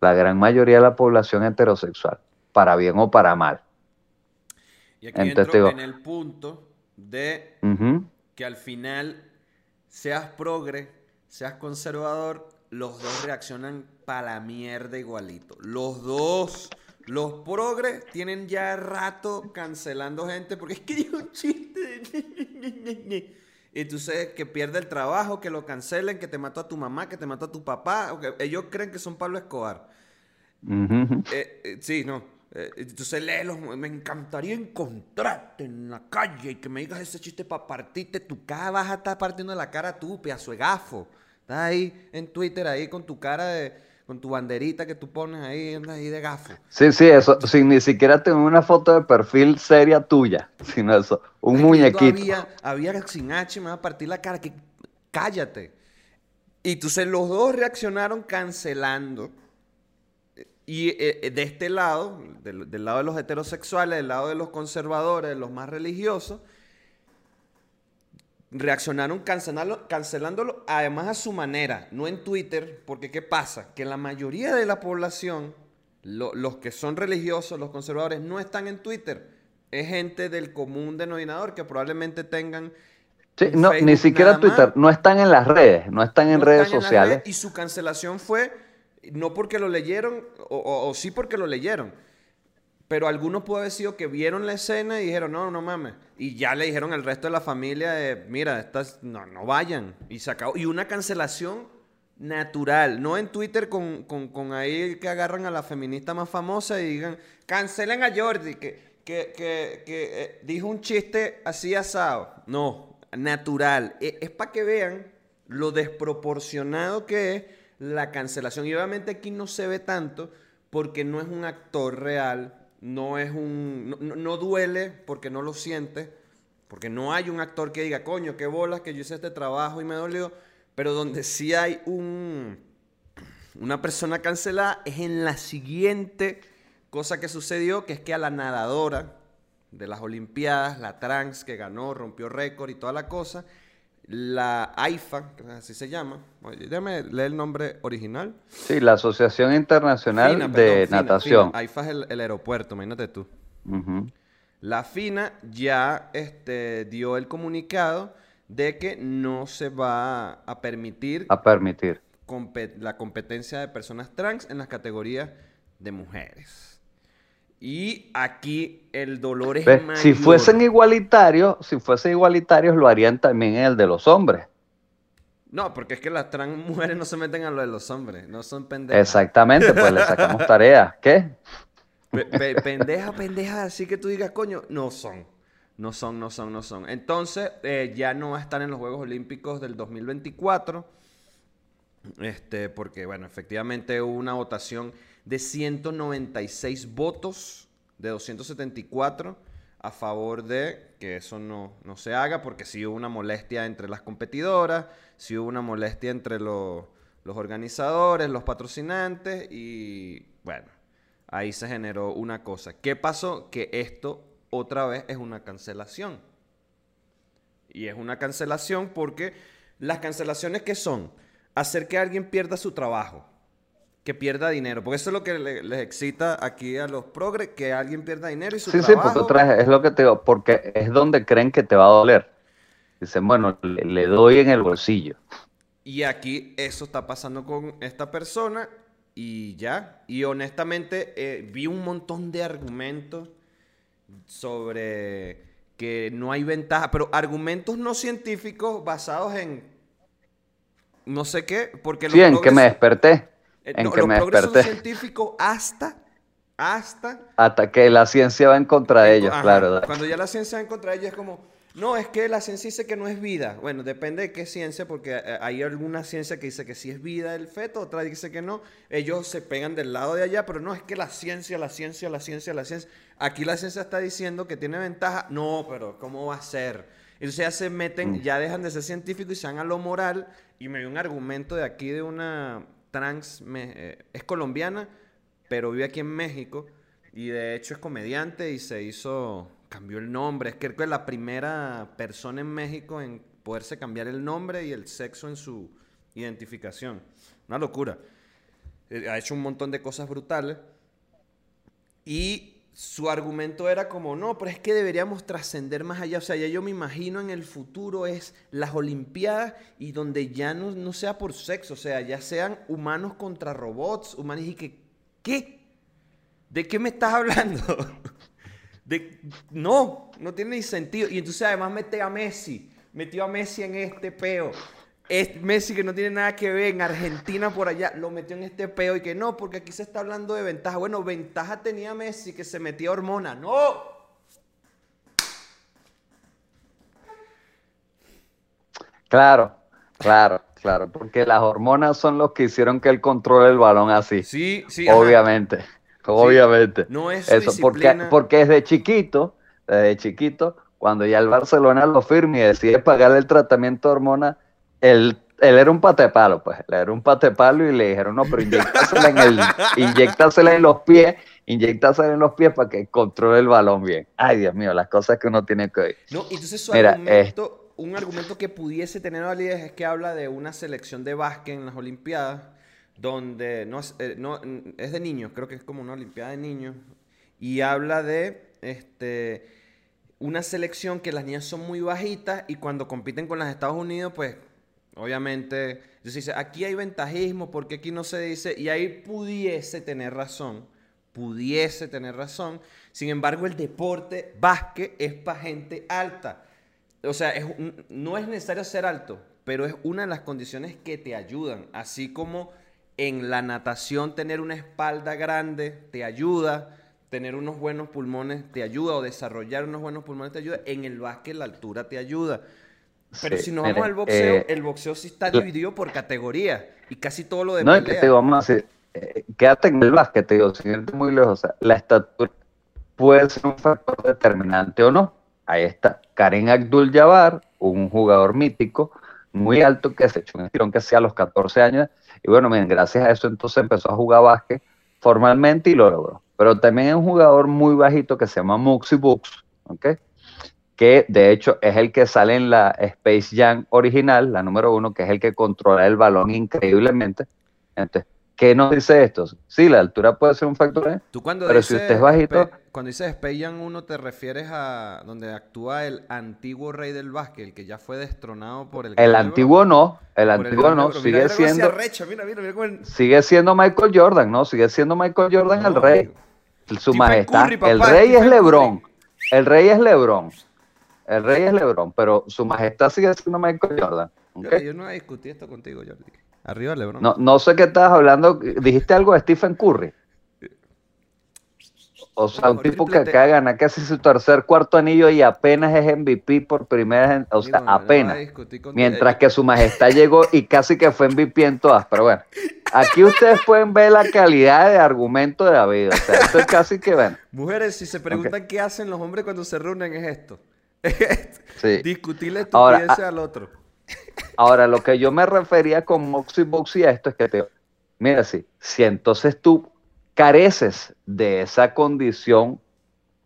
la gran mayoría de la población heterosexual, para bien o para mal. Y aquí Entonces entro digo- en el punto de que al final, seas progre, seas conservador, los dos reaccionan para la mierda igualito. Los dos. Los progres tienen ya rato cancelando gente porque es que dijo un chiste. Y tú sabes que pierde el trabajo, que lo cancelen, que te mató a tu mamá, que te mató a tu papá. o que ellos creen que son Pablo Escobar. Eh, eh, sí, no. Eh, entonces léelos. Me encantaría encontrarte en la calle y que me digas ese chiste para partirte tu cara. Vas a estar partiendo la cara tú, pedazo de gafo. Estás ahí en Twitter, ahí con tu cara de. Con tu banderita que tú pones ahí, andas ahí de gafo. Sí, sí, eso, sin ni siquiera tener una foto de perfil seria tuya, sino eso, un muñequito. Había, había sin H, me va a partir la cara. Que, cállate. Y entonces los dos reaccionaron cancelando. Y eh, eh, de este lado, del, del lado de los heterosexuales, del lado de los conservadores, de los más religiosos, reaccionaron cancelándolo, cancelándolo además a su manera, no en Twitter, porque ¿qué pasa? Que la mayoría de la población, lo- los que son religiosos, los conservadores, no están en Twitter. Es gente del común denominador que probablemente tengan... Sí, no, ni siquiera más. Twitter, no están en las redes, no están en No redes están en las sociales. redes y su cancelación fue no porque lo leyeron, o, o- o sí porque lo leyeron. Pero algunos pudo haber sido que vieron la escena y dijeron, no, no mames. Y ya le dijeron al resto de la familia, mira, estas, no, no vayan. Y. Y una cancelación natural, no en Twitter con, con, con ahí que agarran a la feminista más famosa y digan, cancelen a Jordi, que, que, que, que, eh, dijo un chiste así asado. No, natural. E- es para que vean lo desproporcionado que es la cancelación. Y obviamente aquí no se ve tanto porque no es un actor real, no es un. No, no- duele porque no lo siente, porque no hay un actor que diga, coño, qué bolas que yo hice este trabajo y me dolió. Pero donde sí hay un. Una persona cancelada es en la siguiente cosa que sucedió, que es que a la nadadora de las Olimpiadas, la trans que ganó, rompió récord y toda la cosa, la AIFA, así se llama, déjame leer el nombre original. Sí, la Asociación Internacional FINA, de FINA, Natación. FINA. AIFA es el, el aeropuerto, imagínate tú. La FINA ya este, dio el comunicado de que no se va a permitir A permitir. la competencia de personas trans en las categorías de mujeres. Y aquí el dolor es mayor. Si fuesen igualitarios, si fuesen igualitarios, lo harían también en el de los hombres. No, porque es que las trans mujeres no se meten a lo de los hombres, no son pendejas. Exactamente, pues le sacamos tareas. ¿Qué? Pe- pe- pendeja, pendeja, así que tú digas, coño, no son. No son, no son, no son. Entonces, eh, ya no va a estar en los Juegos Olímpicos del 2024. Este, porque, bueno, efectivamente hubo una votación de 196 votos de 274 a favor de que eso no, no se haga, porque sí hubo una molestia entre las competidoras, sí hubo una molestia entre los organizadores, los patrocinantes, y bueno, ahí se generó una cosa. ¿Qué pasó? Que esto otra vez es una cancelación. Y es una cancelación porque las cancelaciones que son hacer que alguien pierda su trabajo, que pierda dinero, porque eso es lo que le- les excita aquí a los progres, que alguien pierda dinero y su Sí, sí, trabajo. porque otra vez es lo que te digo, porque es donde creen que te va a doler. Dicen, bueno, le, le doy en el bolsillo. Y aquí eso está pasando con esta persona y ya. Y honestamente eh, vi un montón de argumentos sobre que no hay ventaja, pero argumentos no científicos basados en no sé qué, porque Sí, en que me desperté. Eh, En no, que los me progres son desperté. científicos hasta hasta Hasta que la ciencia va en contra de ellos, ajá, claro. Cuando ya la ciencia va en contra de ellos es como, no, es que la ciencia dice que no es vida. Bueno, depende de qué ciencia, porque eh, hay alguna ciencia que dice que sí es vida el feto, otra dice que no. Ellos se pegan del lado de allá, pero no, es que la ciencia, la ciencia, la ciencia, la ciencia. Aquí la ciencia está diciendo que tiene ventaja. No, pero ¿cómo va a ser? Entonces ya se meten, Mm. ya dejan de ser científicos y se van a lo moral. Y me dio un argumento de aquí de una trans, me- eh, es colombiana, pero vive aquí en México. Y de hecho es comediante y se hizo, cambió el nombre. Es que es la primera persona en México en poderse cambiar el nombre y el sexo en su identificación. Una locura. Eh, Ha hecho un montón de cosas brutales. Y su argumento era como, no, pero es que deberíamos trascender más allá. O sea, ya yo me imagino en el futuro es las Olimpiadas y donde ya no, no sea por sexo, o sea, ya sean humanos contra robots, humanos y que, ¿qué? ¿De qué me estás hablando? De, no, no tiene ni sentido. Y entonces además mete a Messi, metió a Messi en este peo. Es Messi que no tiene nada que ver en Argentina por allá, lo metió en este peo y que no, porque aquí se está hablando de ventaja. Bueno, ventaja tenía Messi que se metía hormona. No. Claro, claro, claro. Porque las hormonas son los que hicieron que él controle el balón así. Sí, sí. ajá. Obviamente, obviamente. No es su Eso, porque, disciplina. porque desde chiquito, desde chiquito, cuando ya el Barcelona lo firma y decide pagarle el tratamiento de hormonas, él, él era un patepalo, pues, él era un patepalo y le dijeron, no, pero inyectasela en, el, inyectasela en los pies, inyectasela en los pies para que controle el balón bien. Ay, Dios mío, las cosas que uno tiene que oír. No, entonces su Mira, argumento, un argumento que pudiese tener validez es que habla de una selección de básquet en las Olimpiadas, donde no es, eh, no, es de niños, creo que es como una Olimpiada de niños, y habla de este, una selección que las niñas son muy bajitas y cuando compiten con las Estados Unidos, pues obviamente, entonces dice, aquí hay ventajismo, porque aquí no se dice, y ahí pudiese tener razón, pudiese tener razón, sin embargo el deporte básquet es para gente alta. O sea, es no es necesario ser alto, pero es una de las condiciones que te ayudan. Así como en la natación tener una espalda grande te ayuda, tener unos buenos pulmones te ayuda, o desarrollar unos buenos pulmones te ayuda. En el básquet la altura te ayuda. Pero Sí, si nos vamos al boxeo, eh, el boxeo sí está dividido por categorías y casi todo lo de No, es que te digo, vamos a decir, eh, quédate en el básquet, te digo, sin irte muy lejos, o sea, la estatura puede ser un factor determinante o no. Ahí está, Karim Abdul-Jabbar, un jugador mítico, muy alto, que se echó un estirón que hacía a los 14 años, y bueno, miren, gracias a eso entonces empezó a jugar básquet formalmente y lo logró. Pero también hay un jugador muy bajito que se llama Muxi Bux, ¿ok? Que de hecho es el que sale en la Space Jam original, la número uno, que es el que controla el balón increíblemente. Entonces, ¿qué nos dice esto? Sí, la altura puede ser un factor. Tú cuando Pero si dices usted es bajito- cuando dices Space Jam 1 te refieres a donde actúa el antiguo rey del básquet, el que ya fue destronado por el El antiguo no, el Lebron. Antiguo no, Lebron. Mira, sigue mira siendo, mira, el- sigue siendo Michael Jordan, ¿no? Sigue siendo Michael Jordan el rey. su majestad, el rey es Lebrón, el rey es Lebrón, el rey es Lebrón, pero su majestad sigue siendo Michael Jordan. Yo, no discutí esto contigo, Jordi. Arriba Lebron. No, no sé qué estabas hablando, dijiste algo de Stephen Curry. O sea, un tipo que acaba de ganar casi su tercer cuarto anillo y apenas es MVP por primera vez, o sea, apenas. Mientras que su majestad llegó y casi que fue MVP en todas, pero bueno. Aquí ustedes pueden ver la calidad de argumento de David, o sea, esto es casi que, bueno. Mujeres, si se preguntan qué hacen los hombres cuando se reúnen es esto. sí. Discutirle estupideces al otro. Ahora, lo que yo me refería con Moxie Boxy a esto es que te... Mira, sí, si entonces tú careces de esa condición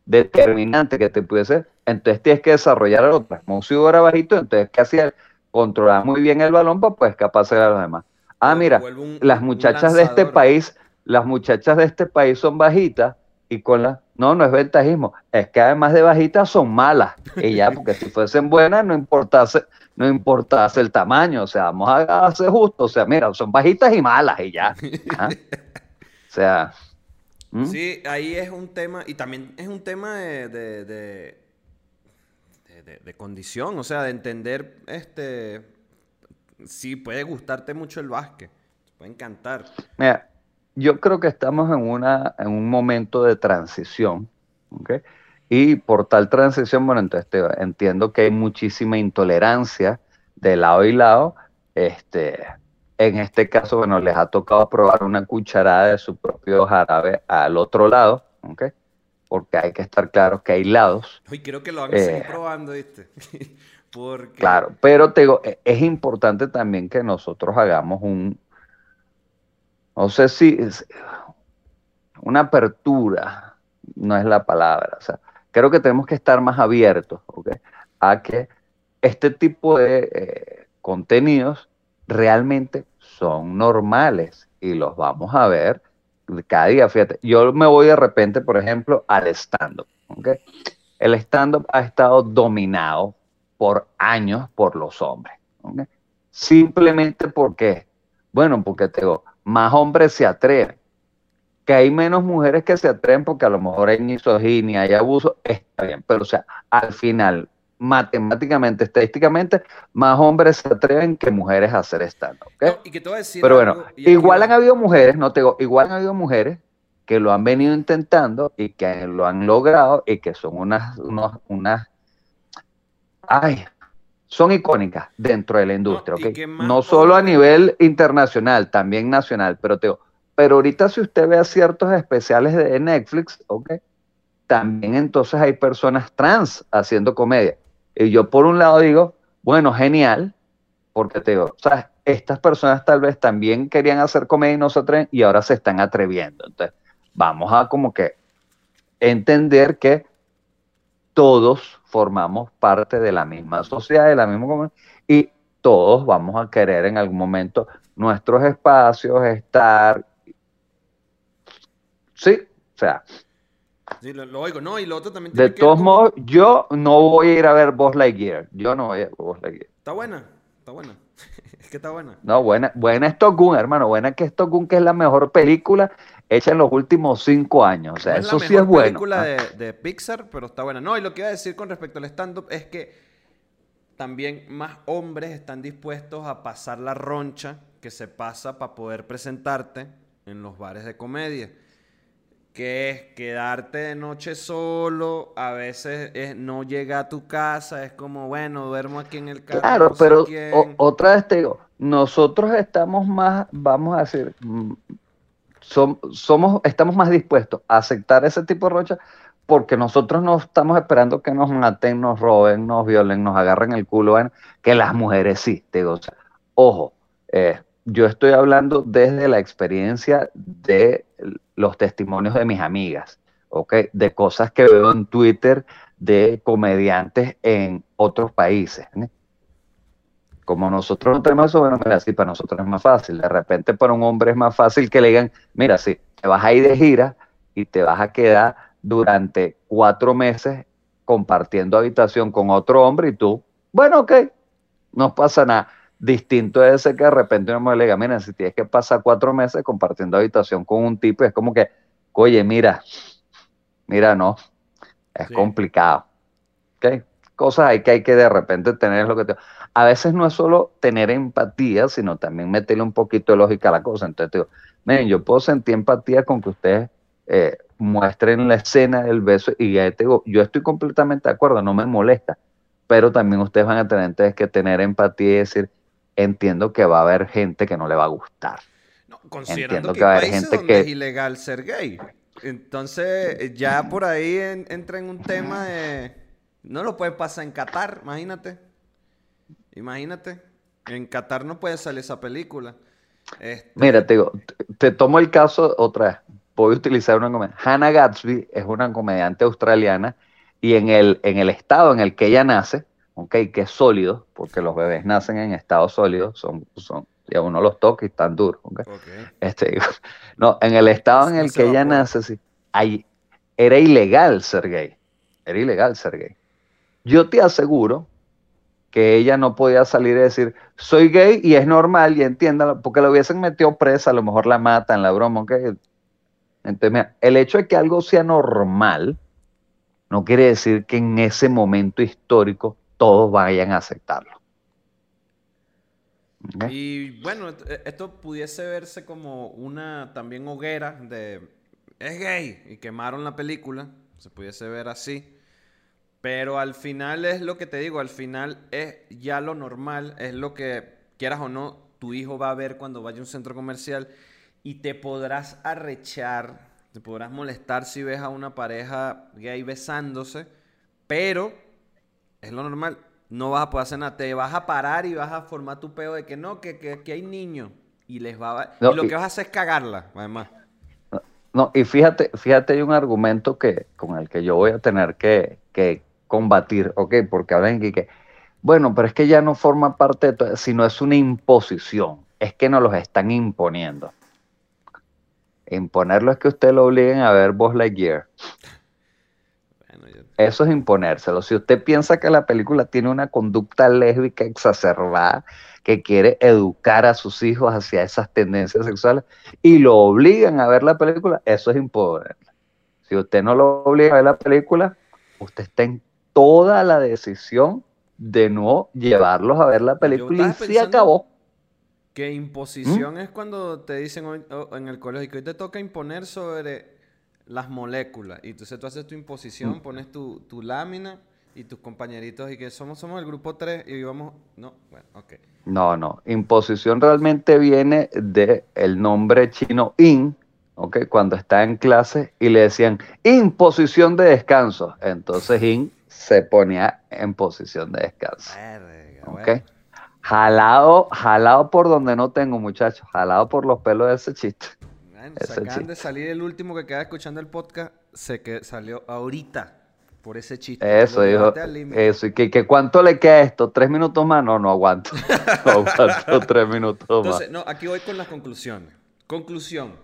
determinante que te puede ser, entonces tienes que desarrollar otra. Moncio era bajito, entonces ¿qué hacía? Controlar muy bien el balón para pues capaz a los demás. Ah, mira, las muchachas de este país, las muchachas de este país son bajitas y con la no, no es ventajismo, es que además de bajitas son malas. Y ya, porque si fuesen buenas no importase, no importase el tamaño, o sea, vamos a hacer justo, o sea, mira, son bajitas y malas y ya. ¿Ah? O sea. Sí, ahí es un tema, y también es un tema de, de, de, condición, o sea, de entender, este, sí, puede gustarte mucho el básquet, puede encantar. Mira, yo creo que estamos en, una, en un momento de transición, ¿ok? Y por tal transición, bueno, entonces entiendo que hay muchísima intolerancia de lado y lado, este, en este caso, bueno, les ha tocado probar una cucharada de su propio jarabe al otro lado, ¿ok? Porque hay que estar claros que hay lados. Y creo que lo van a seguir eh, probando, ¿viste? Porque... Claro, pero te digo, e, es importante también que nosotros hagamos un, no sé si, una apertura no es la palabra, o sea, creo que tenemos que estar más abiertos. A que este tipo de eh, contenidos realmente son normales y los vamos a ver cada día. Fíjate, yo me voy de repente, por ejemplo, al stand-up. El stand-up ha estado dominado por años por los hombres. Simplemente porque, bueno, porque tengo más hombres se atreven. Que hay menos mujeres que se atreven porque a lo mejor hay misoginia, hay abuso, está bien. Pero, o sea, al final, matemáticamente, estadísticamente, más hombres se atreven que mujeres a hacer stand Pero bueno, igual han habido mujeres, no tengo, igual han habido mujeres que lo han venido intentando y que lo han logrado y que son unas, unas, ay, son icónicas dentro de la industria, no, No solo a nivel internacional, también nacional, pero te pero ahorita si usted ve a ciertos especiales de Netflix, ok, también entonces hay personas trans haciendo comedia. Y yo por un lado digo, bueno, genial, porque te digo, sea, Estas personas tal vez también querían hacer comedia y no se atreven y ahora se están atreviendo. Entonces, vamos a como que entender que todos formamos parte de la misma sociedad, de la misma comunidad, y todos vamos a querer en algún momento nuestros espacios, estar. Sí, o sea, lo, oigo, ¿no? Y lo otro también De todos modos, yo no voy a ir a ver Boss Lightyear. Yo no voy a ver Boss Lightyear. Está buena, está buena. es que está buena. No, buena, buena es Top hermano. Buena que es Top que es la mejor película hecha en los últimos cinco años. O sea, eso sí es bueno. Es la película de, de Pixar, pero está buena. No, y lo que iba a decir con respecto al stand-up es que también más hombres están dispuestos a pasar la roncha que se pasa para poder presentarte en los bares de comedia que es quedarte de noche solo, a veces es, no llega a tu casa, es como, bueno, duermo aquí en el carro. Claro, pero otra vez te digo, nosotros estamos más, vamos a decir, somos, estamos más dispuestos a aceptar ese tipo de rocha porque nosotros no estamos esperando que nos maten, nos roben, nos violen, nos agarren el culo, que las mujeres sí, digo, ojo, eh, yo estoy hablando desde la experiencia de los testimonios de mis amigas, ¿ok? De cosas que veo en Twitter de comediantes en otros países. Como nosotros no tenemos eso, bueno, mira, sí, para nosotros es más fácil. De repente para un hombre es más fácil que le digan, mira, sí, te vas a ir de gira y te vas a quedar durante cuatro meses compartiendo habitación con otro hombre y tú, bueno, ok, no pasa nada Distinto es ese que de repente uno me diga, mira, si tienes que pasar cuatro meses compartiendo habitación con un tipo, es como que, oye, mira, mira, no, es complicado. ¿Ok? Cosas hay que hay que de repente tener lo que te... A veces no es solo tener empatía, sino también meterle un poquito de lógica a la cosa. Entonces digo, miren, yo puedo sentir empatía con que ustedes eh, muestren la escena del beso y ya te digo, yo estoy completamente de acuerdo, no me molesta, pero también ustedes van a tener que tener empatía y decir, entiendo que va a haber gente que no le va a gustar. No, considerando que, va a haber gente que es ilegal ser gay. Entonces, ya por ahí entra en un tema de no lo puede pasar en Qatar, imagínate. Imagínate. En Qatar no puede salir esa película. Este Mira, te, digo, te tomo el caso otra vez. Voy a utilizar una comedia. Hannah Gatsby es una comediante australiana y en el, en el estado en el que ella nace, okay, que es sólido, porque los bebés nacen en estado sólido, son, son, ya uno los toca y están duros. Este, no, en el estado en el que ella nace, sí, ahí, era ilegal ser gay. Era ilegal ser gay. Yo te aseguro que ella no podía salir y decir, soy gay y es normal y entiéndalo, porque lo hubiesen metido presa, a lo mejor la matan, la broma, ¿ok? Entonces, el hecho de que algo sea normal no quiere decir que en ese momento histórico todos vayan a aceptarlo. Y bueno, e, esto pudiese verse como una también hoguera de es gay y quemaron la película, se pudiese ver así. Pero al final es lo que te digo, al final es ya lo normal, es lo que quieras o no, tu hijo va a ver cuando vaya a un centro comercial y te podrás arrechar, te podrás molestar si ves a una pareja gay besándose, pero es lo normal, no vas a poder hacer nada, te vas a parar y vas a formar tu peo de que no, que, que, hay niños y les va a... y lo que vas a hacer es cagarla, además. No, y fíjate, fíjate, hay un argumento que, con el que yo voy a tener que, que combatir, ¿ok? Porque hablan de que, bueno, pero es que ya no forma parte de todo, sino es una imposición, es que nos los están imponiendo. Imponerlo es que usted lo obliguen a ver Boss Lightyear. Eso es imponérselo. Si usted piensa que la película tiene una conducta lésbica exacerbada, que quiere educar a sus hijos hacia esas tendencias sexuales y lo obligan a ver la película, eso es imponerlo. Si usted no lo obliga a ver la película, usted está en toda la decisión de no llevarlos a ver la película y se acabó. Que imposición ¿Mm? es cuando te dicen en el colegio que hoy te toca imponer sobre las moléculas. Y entonces tú haces tu imposición, mm. pones tu, tu, lámina y tus compañeritos y que somos, somos el grupo 3 y vamos... No, bueno, ok. No, no. Imposición realmente viene del el nombre chino in, ¿ok? Cuando está en clase y le decían imposición de descanso. Entonces in se ponía en posición de descanso. ¿Ok? Jalado, jalado por donde no tengo, muchachos. Jalado por los pelos de ese chiste. se acaban de salir el último que queda escuchando el podcast. Se que salió ahorita por ese chiste. Eso, dijo. Eso. ¿Y que, cuánto le queda esto? ¿Tres minutos más? No, no aguanto. no aguanto tres minutos Entonces, no, aquí voy con las conclusiones. Conclusión.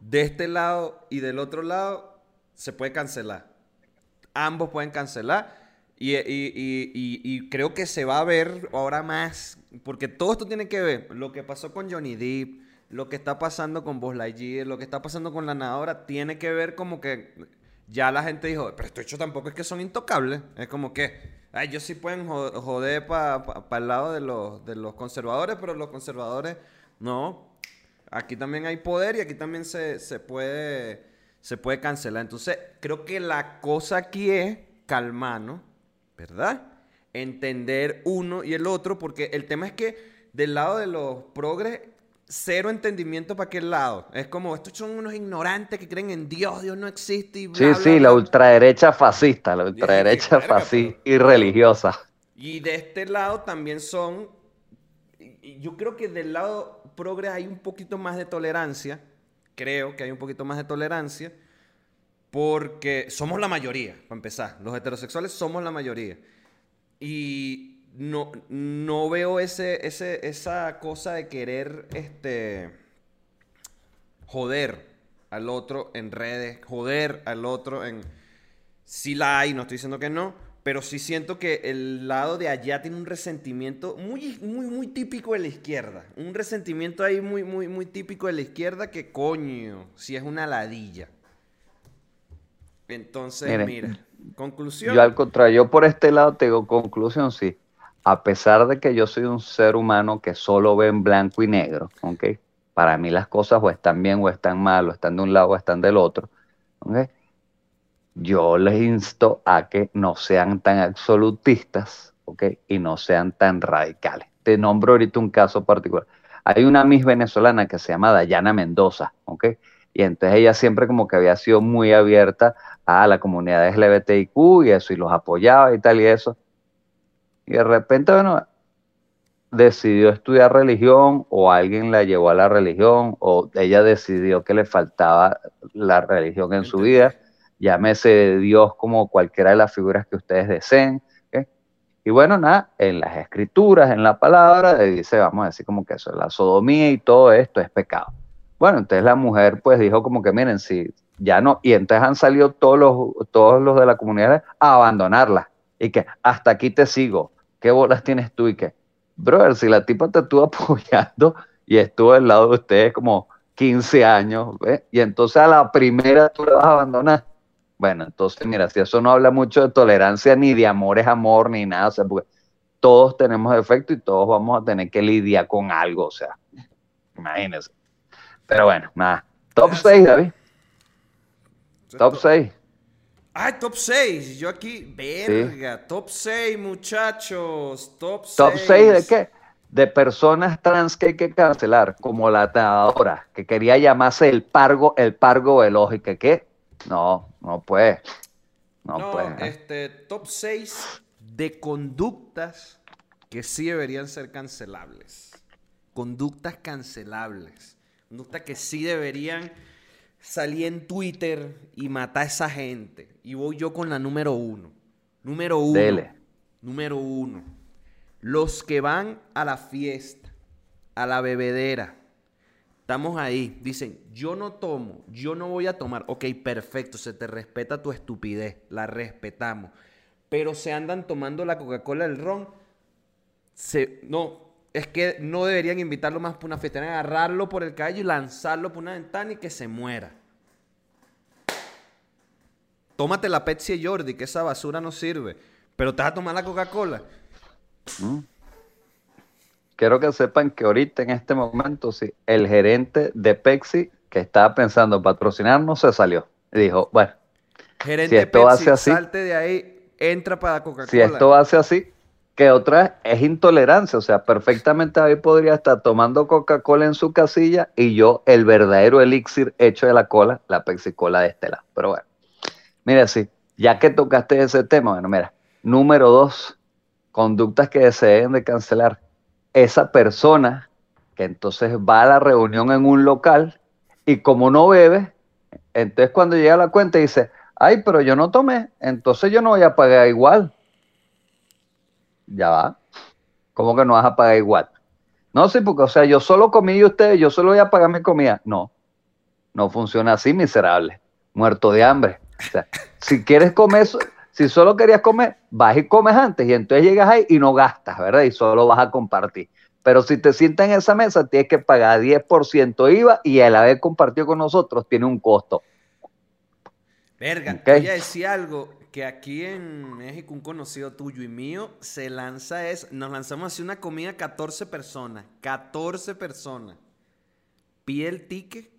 De este lado y del otro lado se puede cancelar ambos pueden cancelar. Y, creo que se va a ver ahora más, porque todo esto tiene que ver, lo que pasó con Johnny Depp, lo que está pasando con Buzz Lightyear, lo que está pasando con la nadadora, tiene que ver como que ya la gente dijo, pero esto hecho tampoco es que son intocables, es como que, ay, ellos sí pueden joder para el lado de los, de los conservadores, pero los conservadores no. Aquí también hay poder y aquí también se, se puede se puede cancelar. Entonces, creo que la cosa aquí es calmarnos, ¿verdad? Entender uno y el otro, porque el tema es que del lado de los progres, cero entendimiento para aquel lado. Es como, estos son unos ignorantes que creen en Dios, Dios no existe. Y sí, sí, la ultraderecha fascista, la ultraderecha fascista y religiosa. Y de este lado también son, yo creo que del lado progre hay un poquito más de tolerancia creo que hay un poquito más de tolerancia porque somos la mayoría, para empezar. Los heterosexuales somos la mayoría. Y no, no veo ese, ese, esa cosa de querer este, joder al otro en redes, joder al otro en... Si la hay, no estoy diciendo que no, pero sí siento que el lado de allá tiene un resentimiento muy, muy, muy típico de la izquierda. Un resentimiento ahí muy, muy, muy típico de la izquierda que coño, si es una ladilla. Entonces, Miren, mira, conclusión. Yo al contrario, yo por este lado te digo, conclusión, sí. A pesar de que yo soy un ser humano que solo ve en blanco y negro, ¿ok? Para mí las cosas o están bien o están mal, o están de un lado o están del otro, ¿ok? Yo les insto a que no sean tan absolutistas, ¿ok? Y no sean tan radicales. Te nombro ahorita un caso particular. Hay una Miss venezolana que se llama Dayana Mendoza, ¿ok? Y entonces ella siempre como que había sido muy abierta a la comunidad LGBTIQ y eso, y los apoyaba y tal y eso. Y de repente, bueno, decidió estudiar religión o alguien la llevó a la religión o ella decidió que le faltaba la religión en su vida. Llámese Dios como cualquiera de las figuras que ustedes deseen. Y bueno, nada, en las escrituras, en la palabra, dice, vamos a decir como que eso, la sodomía y todo esto es pecado. Bueno, entonces la mujer pues dijo como que miren, si ya no, y entonces han salido todos los, todos los de la comunidad a abandonarla y que hasta aquí te sigo, ¿qué bolas tienes tú? Y que, brother, si la tipa te estuvo apoyando y estuvo al lado de ustedes como 15 años, ¿ves? y entonces a la primera tú la vas a abandonar. Bueno, entonces mira, si eso no habla mucho de tolerancia ni de amor es amor ni nada, o sea, porque todos tenemos defecto y todos vamos a tener que lidiar con algo, o sea, imagínense. Pero bueno, nada. Top 6, David. Top 6. Ay, top 6. Yo aquí, verga. Top 6, muchachos. Top 6. ¿Top 6 de qué? De personas trans que hay que cancelar, como la nadadora, que quería llamarse el pargo, el pargo veloz, y que qué. No, no puede. No, No, puede. este, top 6 de conductas que sí deberían ser cancelables. Conductas cancelables. Conductas que sí deberían salir en Twitter y matar a esa gente. Y voy yo con la número uno. Número uno. Dele. Número uno. Los que van a la fiesta, a la bebedera. Estamos ahí. Dicen, yo no tomo, yo no voy a tomar. Ok, perfecto, se te respeta tu estupidez, la respetamos. Pero se andan tomando la Coca-Cola, el ron. Se, no, es que no deberían invitarlo más para una fiesta. Agarrarlo por el calle y lanzarlo por una ventana y que se muera. Tómate la Pepsi Jordi, que esa basura no sirve. Pero te vas a tomar la Coca-Cola. Quiero que sepan que ahorita en este momento, sí, el gerente de Pepsi que estaba pensando patrocinarnos se salió. Y dijo, bueno, Gerente Si esto Pepsi, hace así- salte de ahí, entra para Coca-Cola. si esto hace así, que otra es intolerancia. O sea, perfectamente David podría estar tomando Coca-Cola en su casilla y yo el verdadero elixir hecho de la cola, la Pepsi Cola de este lado. Pero bueno, mira, sí, ya que tocaste ese tema, bueno, mira, número dos, conductas que se deben de cancelar. Esa persona que entonces va a la reunión en un local y como no bebe, entonces cuando llega la cuenta dice, ay, pero yo no tomé, entonces yo no voy a pagar igual. Ya va. ¿Cómo que no vas a pagar igual? No, sí, porque, o sea, yo solo comí y ustedes, yo solo voy a pagar mi comida. No, no funciona así, miserable. Muerto de hambre. O sea, si quieres comer, si solo querías comer, vas y comes antes y entonces llegas ahí y no gastas, ¿verdad? Y solo vas a compartir. Pero si te sientas en esa mesa, tienes que pagar 10% IVA y el haber compartido con nosotros tiene un costo. Verga, Ok. te voy a decir algo que aquí en México un conocido tuyo y mío se lanza es, nos lanzamos así una comida 14 personas, 14 personas. Pide el ticket,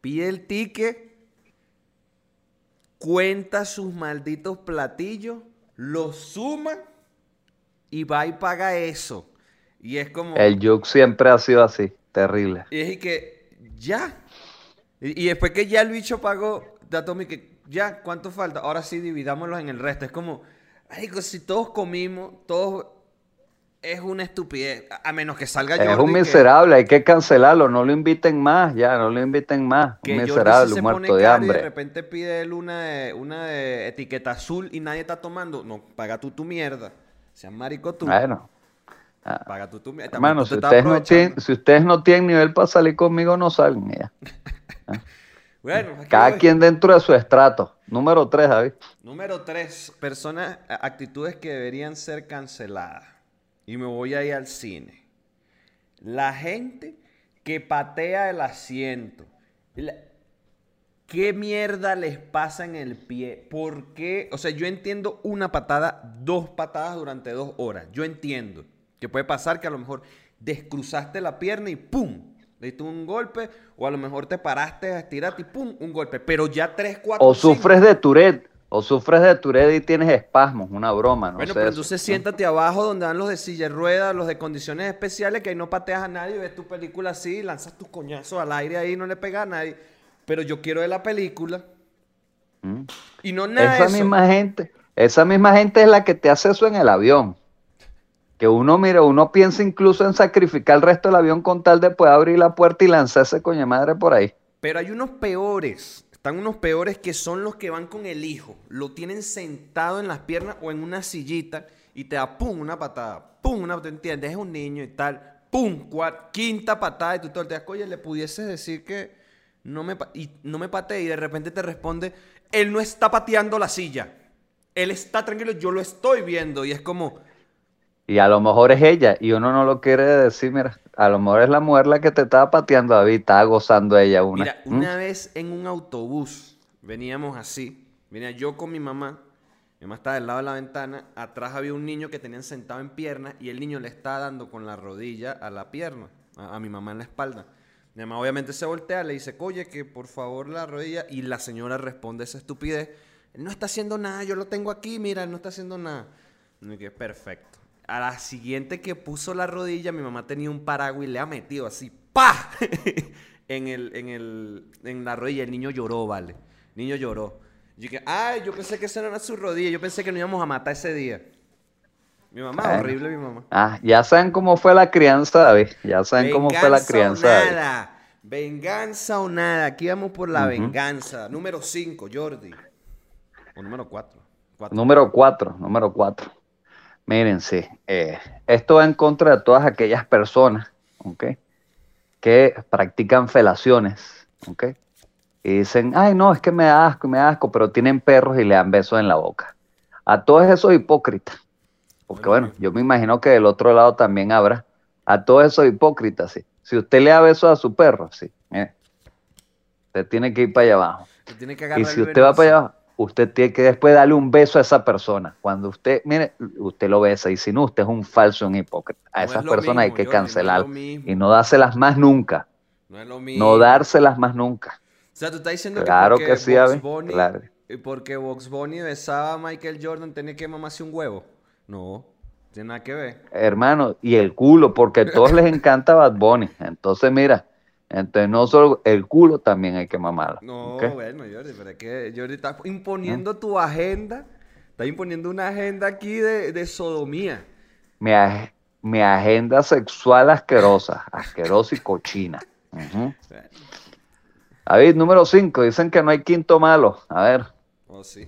pide el ticket, cuenta sus malditos platillos, los suma y va y paga eso. Y es como... El Yuk siempre ha sido así, terrible. Y dije que ya. Y, y después que ya el bicho pagó, da Tommy que ya, ¿cuánto falta? Ahora sí, dividámoslos en el resto. Es como, marico, si todos comimos, todos. Es una estupidez. A, menos que salga Es Jordi un que- miserable, hay que cancelarlo, no lo inviten más, ya, no lo inviten más. Que, un miserable, se un muerto pone de Y de hambre. repente pide él una de, una de etiqueta azul y nadie está tomando. No, paga tú tu mierda. Seas marico tú. Bueno, Paga tú tu mierda. hermano, si ustedes, no tienen, si ustedes no tienen nivel para salir conmigo, no salgan ya. Bueno, aquí Cada quien dentro de su estrato. Número 3, David. Número 3. Personas, actitudes que deberían ser canceladas. Y me voy a ir al cine. La gente que patea el asiento. La- ¿Qué mierda les pasa en el pie? ¿Por qué? O sea, yo entiendo una patada, dos patadas durante dos horas. Yo entiendo que puede pasar que a lo mejor descruzaste la pierna y ¡pum! Le diste un golpe, o a lo mejor te paraste a estirarte y ¡pum! Un golpe. Pero ya tres, cuatro. O sufres de Tourette. O sufres de Tourette y tienes espasmos, una broma, no Bueno, sé pero entonces siéntate abajo donde van los de silla de ruedas, los de condiciones especiales, que ahí no pateas a nadie, ves tu película así, lanzas tus coñazos al aire ahí, no le pegas a nadie. Pero yo quiero ver la película Mm. y no nada Esa de eso. misma gente, esa misma gente es la que te hace eso en el avión. Que uno, mira, uno piensa incluso en sacrificar el resto del avión con tal de poder abrir la puerta y lanzarse coña madre por ahí. Pero hay unos peores. Están unos peores que son los que van con el hijo. Lo tienen sentado en las piernas o en una sillita y te da pum, una patada. Pum, una, ¿te entiendes? Es un niño y tal. Pum, cuar- quinta patada y tú el día, oye, le pudieses decir que no me, y no me patee y de repente te responde, él no está pateando la silla. Él está tranquilo, yo lo estoy viendo y es como, Y a lo mejor es ella, y uno no lo quiere decir, mira, a lo mejor es la mujer la que te estaba pateando, David, estaba gozando ella una. Mira, ¿Mm? una vez en un autobús veníamos así. Venía yo con mi mamá. Mi mamá estaba del lado de la ventana. Atrás había un niño que tenían sentado en pierna y el niño le estaba dando con la rodilla a la pierna, a, a mi mamá en la espalda. Mi mamá obviamente se voltea, le dice, oye, que por favor la rodilla. Y la señora responde esa estupidez. Él no está haciendo nada, yo lo tengo aquí, mira, él no está haciendo nada. Y que perfecto. A la siguiente que puso la rodilla, mi mamá tenía un paraguas y le ha metido así, ¡pa! en, el, en, el, en la rodilla. El niño lloró, vale. El niño lloró. Yo dije, ay, yo pensé que esa no era su rodilla. Yo pensé que nos íbamos a matar ese día. Mi mamá, Bueno. horrible mi mamá. Ah, ya saben cómo fue la crianza, David. Ya saben cómo fue la Venganza o crianza, David. nada. Venganza o nada. Aquí vamos por la venganza. Número 5, Jordi. O número 4. Número cuatro, número cuatro. Miren, sí, eh, esto va en contra de todas aquellas personas, ¿ok? Que practican felaciones, ¿ok? Y dicen, ay, no, es que me da asco, me da asco, pero tienen perros y le dan besos en la boca. A todos esos hipócritas, porque Bueno, bueno, yo me imagino que del otro lado también habrá, a todos esos hipócritas, sí. Si usted le da besos a su perro, sí, mire, usted tiene que ir para allá abajo. Tiene que Y si usted va para allá, usted tiene que después darle un beso a esa persona. Cuando usted, mire, usted lo besa y si no, usted es un falso, un hipócrita. A No esas personas hay que Jordi, no es cancelar lo mismo. y no dárselas más nunca. No es lo mismo. No dárselas más nunca. O sea, tú estás diciendo Claro que porque que sí, Box Bunny, claro. y porque Box Bunny besaba a Michael Jordan tenía que mamarse un huevo. No, tiene nada que ver. Hermano, y el culo, porque a todos les encanta Bad Bunny. Entonces, mira, entonces no solo el culo también hay que mamarlo. No, bueno, Jordi, pero es que Jordi está imponiendo tu agenda. Está imponiendo una agenda aquí de, de sodomía. Mi, ag- mi agenda sexual asquerosa, asquerosa y cochina. Ujú. David, número 5, dicen que no hay quinto malo. A ver. Oh, sí.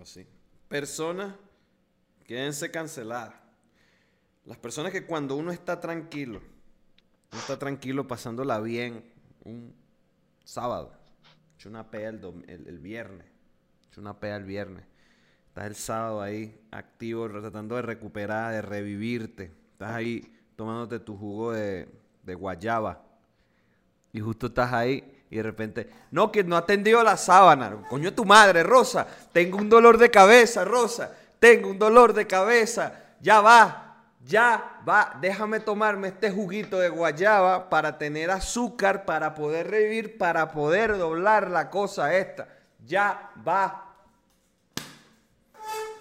Oh, sí. Personas, quédense canceladas. Las personas que cuando uno está tranquilo, uno está tranquilo pasándola bien, un sábado, hecho una pea el, el- el viernes, hecho una pea el viernes. Estás el sábado ahí, activo, tratando de recuperar, de revivirte. Estás ahí tomándote tu jugo de, guayaba. Y justo estás ahí y de repente, no, que no ha atendido la sábana. Coño tu madre, Rosa. Tengo un dolor de cabeza, Rosa. Tengo un dolor de cabeza. Ya va, ya va. Déjame tomarme este juguito de guayaba para tener azúcar, para poder revivir, para poder doblar la cosa esta. Ya va.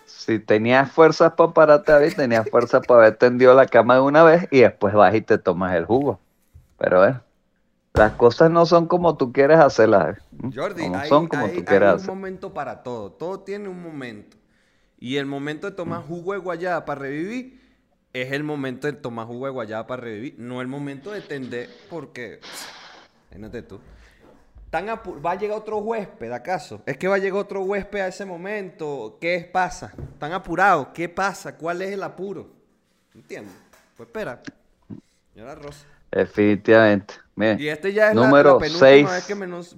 Si tenías fuerzas para pararte, David, tenías fuerzas para haber tendido la cama de una vez y después vas y te tomas el jugo. Pero bueno, las cosas no son como tú quieres hacerlas. David. ¿m? Jordi, no hay, son como hay- tú hay quieres un hacer. momento para todo. Todo tiene un momento. Y el momento de tomar jugo de guayaba para revivir es el momento de tomar jugo de guayaba para revivir. No el momento de tender porque... Imagínate tú. Tan ¿Va a llegar otro huésped, acaso? ¿Es que va a llegar otro huésped a ese momento? ¿Qué pasa? ¿Están apurados? ¿Qué pasa? ¿Cuál es el apuro? ¿Entiendes? Pues espera. Señora Rosa. Definitivamente. Y este ya es la- número la, penúltima 6. vez que menos-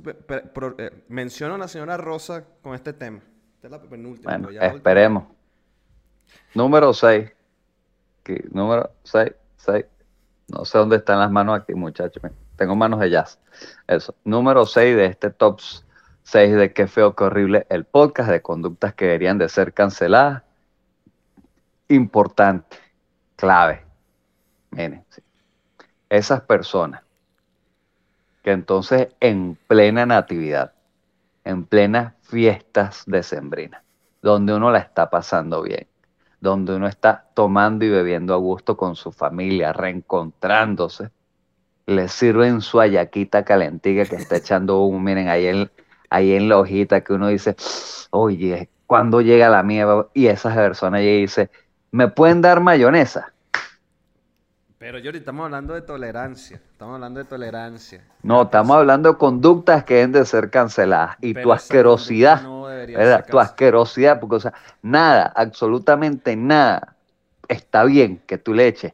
eh, menciono a la señora Rosa con este tema. Esta es la penúltima. Bueno, última. esperemos. Número 6. Número 6, 6. No sé dónde están las manos aquí, muchachos. Tengo manos de jazz. Eso. Número 6 de este top 6 de Qué feo, qué horrible, el podcast de conductas que deberían de ser canceladas. Importante, clave. Miren, sí. esas personas que entonces en plena natividad, en plenas fiestas decembrinas, donde uno la está pasando bien, donde uno está tomando y bebiendo a gusto con su familia, reencontrándose, le sirven su ayaquita calentica que está echando un, miren, ahí en, ahí en la hojita que uno dice, oye, ¿cuándo llega la mía? Y esa persona llega y dice, ¿me pueden dar mayonesa? Pero Jordi, estamos hablando de tolerancia. Estamos hablando de tolerancia. No, estamos hablando de conductas que deben de ser canceladas. Y tu asquerosidad, no ¿verdad? Tu asquerosidad, porque, o sea, nada, absolutamente nada está bien que tú le eches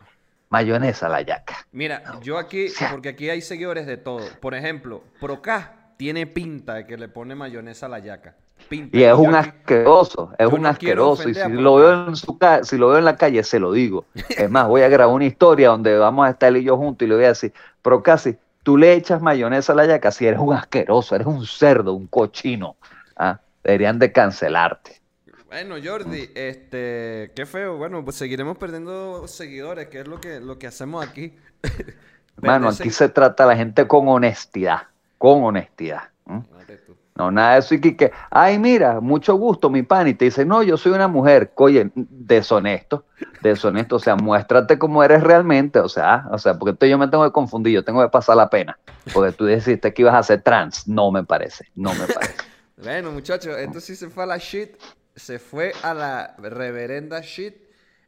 mayonesa a la yaca. Mira, yo aquí, porque aquí hay seguidores de todo. Por ejemplo, Procá tiene pinta de que le pone mayonesa a la yaca. Y es un asqueroso, es un asqueroso. Y si lo, veo en su si lo veo en la calle, se lo digo. Es más, voy a grabar una historia donde vamos a estar él y yo juntos y le voy a decir, pero casi, tú le echas mayonesa a la yaca, si eres un asqueroso, eres un cerdo, un cochino. ¿ah? Deberían de cancelarte. Bueno, Jordi, este, qué feo. Bueno, pues seguiremos perdiendo seguidores, que es lo que, lo que hacemos aquí. Mano, aquí se trata a la gente con honestidad, con honestidad. No, nada de eso. Y que, ay, mira, mucho gusto, mi pan, y te dice, no, yo soy una mujer, oye, deshonesto, deshonesto, o sea, muéstrate como eres realmente, o sea, o sea, porque yo me tengo que confundir, yo tengo que pasar la pena, porque tú dijiste que ibas a ser trans, no me parece, no me parece. bueno, muchachos, esto sí se fue a la shit, se fue a la reverenda shit,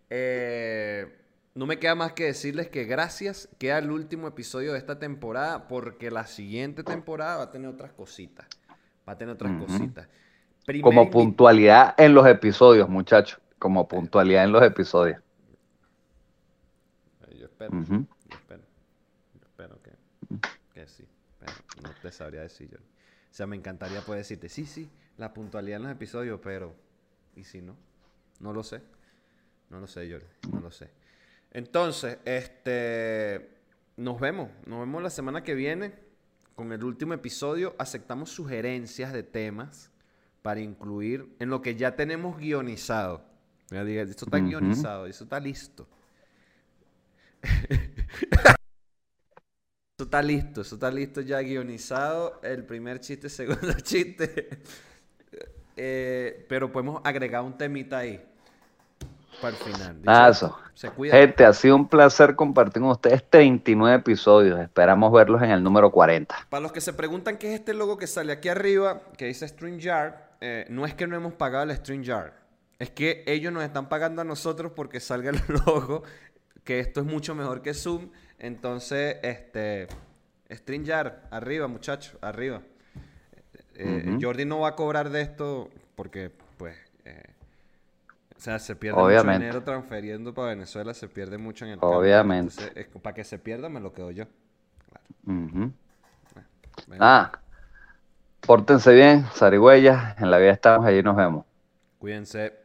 eh... No me queda más que decirles que gracias, queda el último episodio de esta temporada porque la siguiente temporada va a tener otras cositas. Va a tener otras cositas. Como puntualidad en los episodios, muchachos. Como puntualidad en los episodios. Yo espero. Yo espero. Yo espero que, que sí. Pero no te sabría decir yo. O sea, me encantaría poder decirte, sí, sí, la puntualidad en los episodios, pero. ¿Y si no? No lo sé. No lo sé, yo. No lo sé. Entonces, este. Nos vemos. Nos vemos la semana que viene con el último episodio aceptamos sugerencias de temas para incluir en lo que ya tenemos guionizado. Esto está guionizado, esto está listo. eso está listo, eso está listo ya guionizado. El primer chiste, segundo chiste. Eh, pero podemos agregar un temita ahí para el final. Eso. Se cuida. Gente, ha sido un placer compartir con ustedes 39 episodios. Esperamos verlos en el número 40. Para los que se preguntan qué es este logo que sale aquí arriba, que dice StreamYard, eh, no es que no hemos pagado el StreamYard. Es que ellos nos están pagando a nosotros porque salga el logo, que esto es mucho mejor que Zoom. Entonces, este, StreamYard, arriba, muchachos, arriba. Eh, Jordi no va a cobrar de esto porque, pues, eh, sea, se pierde mucho dinero transfiriendo para Venezuela, se pierde mucho en el Obviamente. para que se pierda me lo quedo yo. ah, pórtense bien, zarigüeyas, en la vida estamos, allí nos vemos. Cuídense.